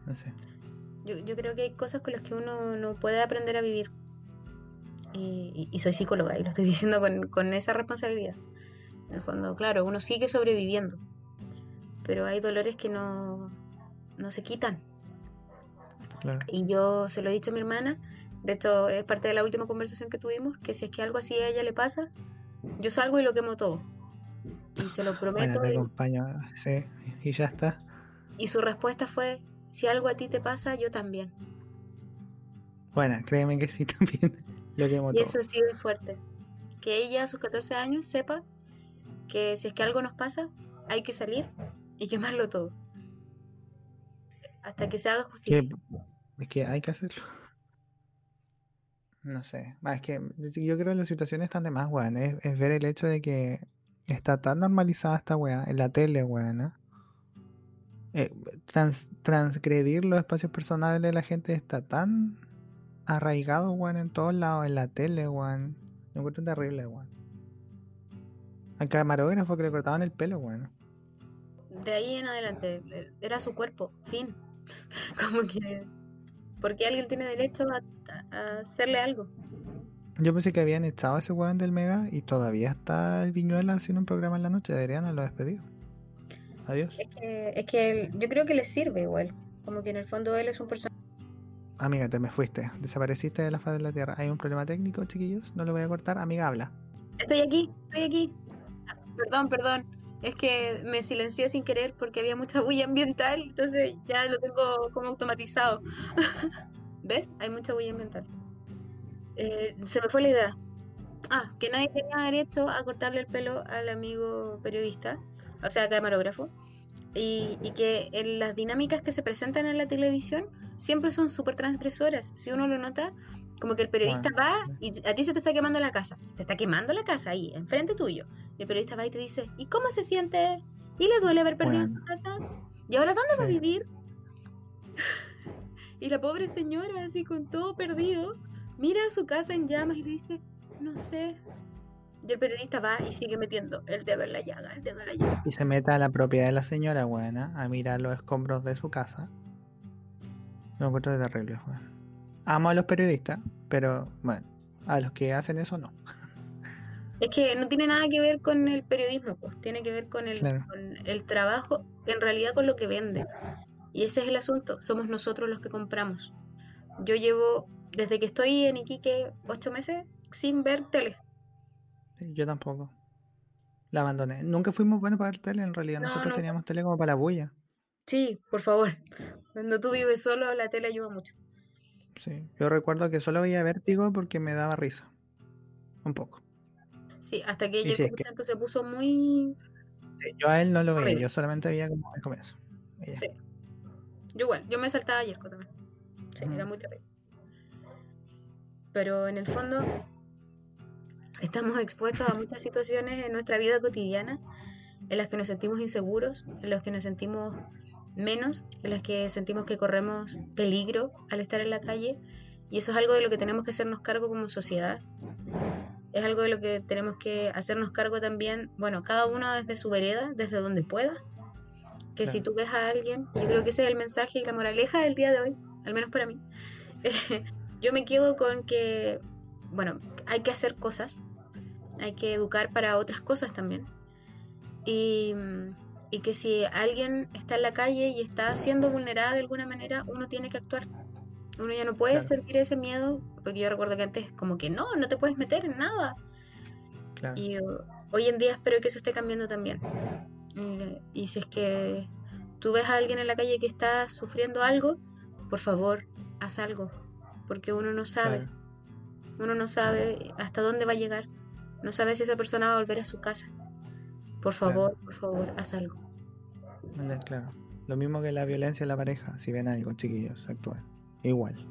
No sé. Yo, yo creo que hay cosas con las que uno no puede aprender a vivir. Y, y, soy psicóloga y lo estoy diciendo con, con esa responsabilidad. En el fondo, claro, uno sigue sobreviviendo, pero hay dolores que no, no se quitan. Y yo se lo he dicho a mi hermana, de hecho es parte de la última conversación que tuvimos, que si es que algo así a ella le pasa, yo salgo y lo quemo todo. Y se lo prometo. Bueno, te acompaño, sí, y ya está. Y su respuesta fue, si algo a ti te pasa, yo también. Bueno, créeme que sí también. Lo quemo y eso sí es fuerte. Que ella a sus 14 años sepa que si es que algo nos pasa, hay que salir y quemarlo todo. Hasta que se haga justicia. Es que hay que hacerlo. No sé. Es que yo creo que las situaciones están de más, weón. Es, ver el hecho de que está tan normalizada esta weá en la tele, weón. Eh, transgredir los espacios personales de la gente está tan arraigado, weón, en todos lados, en la tele, weón. Yo encuentro terrible, weón. Al camarógrafo que le cortaban el pelo, bueno. De ahí en adelante, era su cuerpo, fin. Como que. Porque alguien tiene derecho a, hacerle algo. Yo pensé que habían estado ese weón del Mega y todavía está el Viñuela haciendo un programa en la noche. Deberían haberlo despedido. Adiós. Es que, es que yo creo que le sirve igual. Como que en el fondo él es un personaje. Amiga, te me fuiste. Desapareciste de la faz de la Tierra. Hay un problema técnico, chiquillos. No lo voy a cortar. Amiga, habla. Estoy aquí, estoy aquí. Perdón, perdón. Es que me silencié sin querer porque había mucha huella ambiental, entonces ya lo tengo como automatizado. ¿Ves? Hay mucha huella ambiental. Eh, se me fue la idea. Ah, que nadie tenía derecho a cortarle el pelo al amigo periodista, o sea, camarógrafo, y, y que en las dinámicas que se presentan en la televisión siempre son súper transgresoras. Si uno lo nota, como que el periodista va y a ti se te está quemando la casa. Se te está quemando la casa ahí, enfrente tuyo. Y el periodista va y te dice, ¿y cómo se siente? ¿Y le duele haber perdido su casa? ¿Y ahora dónde va a vivir? y la pobre señora, así con todo perdido, mira su casa en llamas y le dice, no sé. Y el periodista va y sigue metiendo el dedo en la llaga, el dedo en la llaga. Y se mete a la propiedad de la señora buena a mirar los escombros de su casa. Lo encuentro terrible, bueno. Amo a los periodistas, pero bueno, a los que hacen eso no. Es que no tiene nada que ver con el periodismo, pues tiene que ver con el, con el trabajo, en realidad con lo que vende. Y ese es el asunto, somos nosotros los que compramos. Yo llevo, desde que estoy en Iquique, ocho meses sin ver tele. yo tampoco. La abandoné. Nunca fuimos buenos para ver tele, en realidad. Nosotros teníamos tele como para la bulla. Sí, por favor. Cuando tú vives solo, la tele ayuda mucho. Sí, yo recuerdo que solo veía vértigo porque me daba risa. Un poco. Sí, hasta que ella se puso muy. yo a él no lo veía, yo solamente veía como el comienzo. Sí. Yo igual, yo me saltaba ayer también. Sí, era muy terrible. Pero en el fondo estamos expuestos a muchas situaciones en nuestra vida cotidiana en las que nos sentimos inseguros, en las que nos sentimos menos, en las que sentimos que corremos peligro al estar en la calle. Y eso es algo de lo que tenemos que hacernos cargo como sociedad. Es algo de lo que tenemos que hacernos cargo también, bueno, cada uno desde su vereda, desde donde pueda. Que si tú ves a alguien, yo creo que ese es el mensaje y la moraleja del día de hoy, al menos para mí. yo me quedo con que, bueno, hay que hacer cosas, hay que educar para otras cosas también. Y y que si alguien está en la calle y está siendo vulnerada de alguna manera, uno tiene que actuar. Uno ya no puede Claro. sentir ese miedo, porque yo recuerdo que antes como que no, no te puedes meter en nada. Claro. Y uh, hoy en día espero que eso esté cambiando también. Eh, y si es que tú ves a alguien en la calle que está sufriendo algo, por favor, haz algo, porque uno no sabe. Claro. Uno no sabe hasta dónde va a llegar. No sabe si esa persona va a volver a su casa. Por Claro. favor, por favor, haz algo. Claro. Lo mismo que la violencia en la pareja. Si ven algo, chiquillos, actúen. Igual.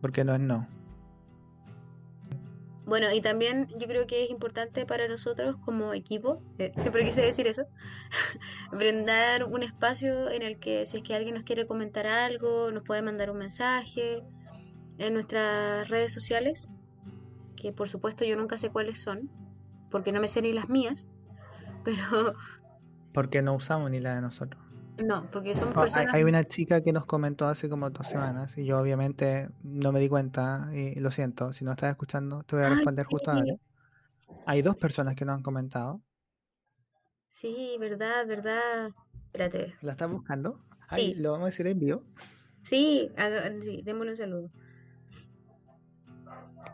Porque no es no. Bueno, y también yo creo que es importante para nosotros como equipo, eh, siempre quise decir eso, brindar un espacio en el que si es que alguien nos quiere comentar algo, nos puede mandar un mensaje en nuestras redes sociales, que por supuesto yo nunca sé cuáles son, porque no me sé ni las mías, pero Porque no usamos ni la de nosotros. no, porque somos Oh, hay, personas... hay una chica que nos comentó hace como dos semanas y yo obviamente no me di cuenta y lo siento, si no estás escuchando te voy a Ay, responder justo sí. ahora. Hay dos personas que nos han comentado. Sí, verdad, verdad. Espérate. ¿La estás buscando? Ay, Sí. lo vamos a decir en vivo. Sí, haga- sí, démosle un saludo.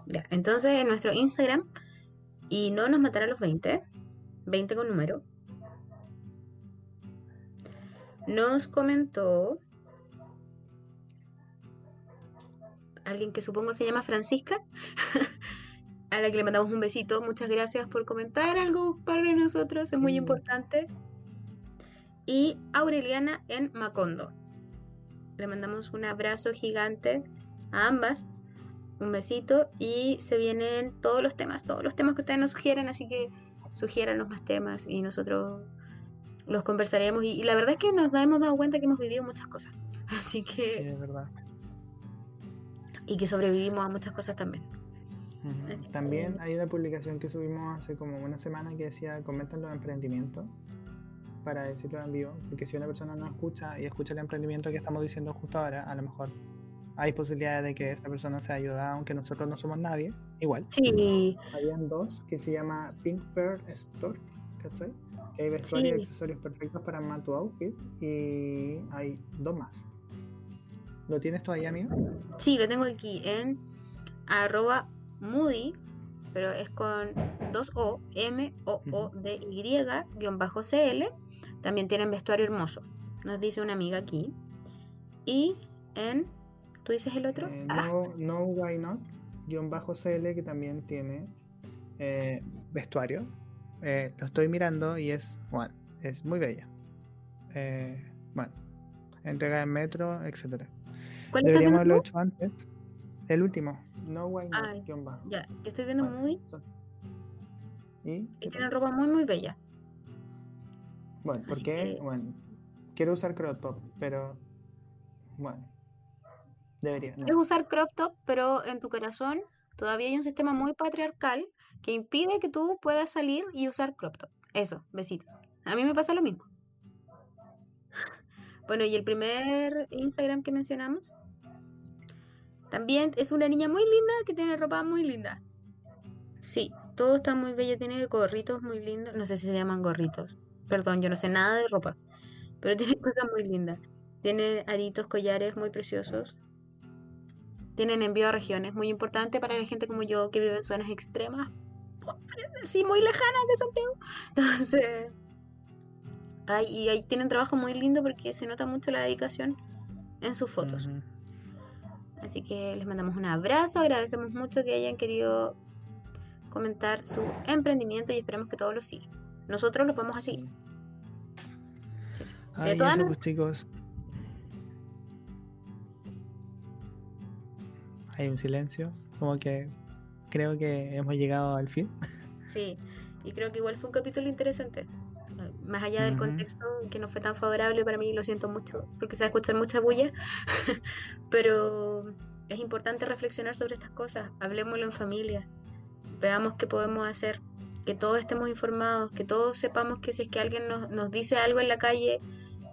Ya, entonces en nuestro Instagram, y no nos matará a los 20, 20 con número, nos comentó alguien que supongo se llama Francisca, a la que le mandamos un besito. Muchas gracias por comentar algo para nosotros, es muy importante. Y Aureliana en Macondo. Le mandamos un abrazo gigante a ambas. Un besito y se vienen todos los temas, todos los temas que ustedes nos sugieren, así que sugiéranos más temas y nosotros los conversaremos. Y, y la verdad es que nos hemos dado cuenta que hemos vivido muchas cosas. Así que, Sí, es verdad. y que sobrevivimos a muchas cosas también. También hay una publicación que subimos hace como una semana que decía comentan los emprendimientos para decirlo en vivo, porque si una persona no escucha y escucha el emprendimiento que estamos diciendo justo ahora, a lo mejor hay posibilidades de que esa persona sea ayudada, aunque nosotros no somos nadie, igual. Sí, Habían dos que se llama Pink Pearl Store, ¿cachai? Que hay vestuarios y Sí. accesorios perfectos para armar tu outfit y hay dos más. ¿Lo tienes todavía, amigo? sí, lo tengo aquí en arroba moody, pero es con dos O, M O O D Y guion bajo CL. También tienen vestuario hermoso, nos dice una amiga aquí. Y en, ¿tú dices el otro? Eh, Ah, no, no Why Not, guion bajo CL, que también tiene eh, vestuario. Eh, lo estoy mirando y es, bueno, es muy bella. Bueno, entrega en metro, etcétera. ¿Cuál Deberíamos haberlo hecho antes. El último, No Why Not, Ay, guion bajo. Ya, yo estoy viendo Bueno, son- ¿Y? y ¿Qué tienen tal? ropa muy muy bella. Bueno, porque, que- bueno, quiero usar crop top, pero, bueno, debería, no. Es usar crop top, pero en tu corazón todavía hay un sistema muy patriarcal que impide que tú puedas salir y usar crop top. Eso, besitos. A mí me pasa lo mismo. Bueno, y el primer Instagram que mencionamos también es una niña muy linda que tiene ropa muy linda. Sí, todo está muy bello, tiene gorritos muy lindos. No sé si se llaman gorritos. Perdón, yo no sé nada de ropa, pero tiene cosas muy lindas. Tiene aritos, collares muy preciosos. Tienen envío a regiones, muy importante para la gente como yo que vive en zonas extremas, sí, muy lejanas de Santiago. Entonces, y ahí tienen trabajo muy lindo porque se nota mucho la dedicación en sus fotos. Así que les mandamos un abrazo, agradecemos mucho que hayan querido comentar su emprendimiento y esperemos que todos lo sigan. Nosotros lo vamos a seguir. Sí. Ay, todas eso pues chicos. Hay un silencio, como que creo que hemos llegado al fin. Sí, y creo que igual fue un capítulo interesante. Más allá del contexto que no fue tan favorable para mí, lo siento mucho, porque se va a escuchar mucha bulla, pero es importante reflexionar sobre estas cosas, hablemoslo en familia, veamos qué podemos hacer, que todos estemos informados, que todos sepamos que si es que alguien nos, nos dice algo en la calle,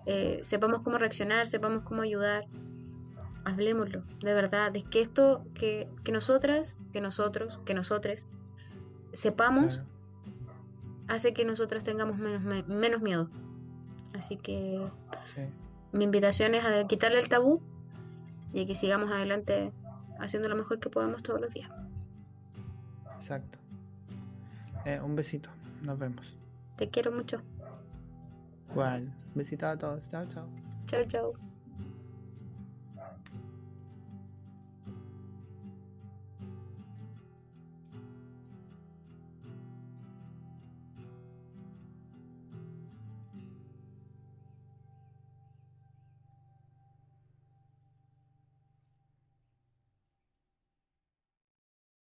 eh, sepamos cómo reaccionar, sepamos cómo ayudar. Hablemoslo, de verdad, de que esto, que, que nosotras, que nosotros, que nosotres, sepamos Claro. hace que nosotros tengamos menos, me- menos miedo. Así que Sí. mi invitación es a quitarle el tabú y que sigamos adelante haciendo lo mejor que podemos todos los días. Exacto. Eh, un besito. Nos vemos. Te quiero mucho. Igual. Besito a todos. Chao, chao. Chao, chao.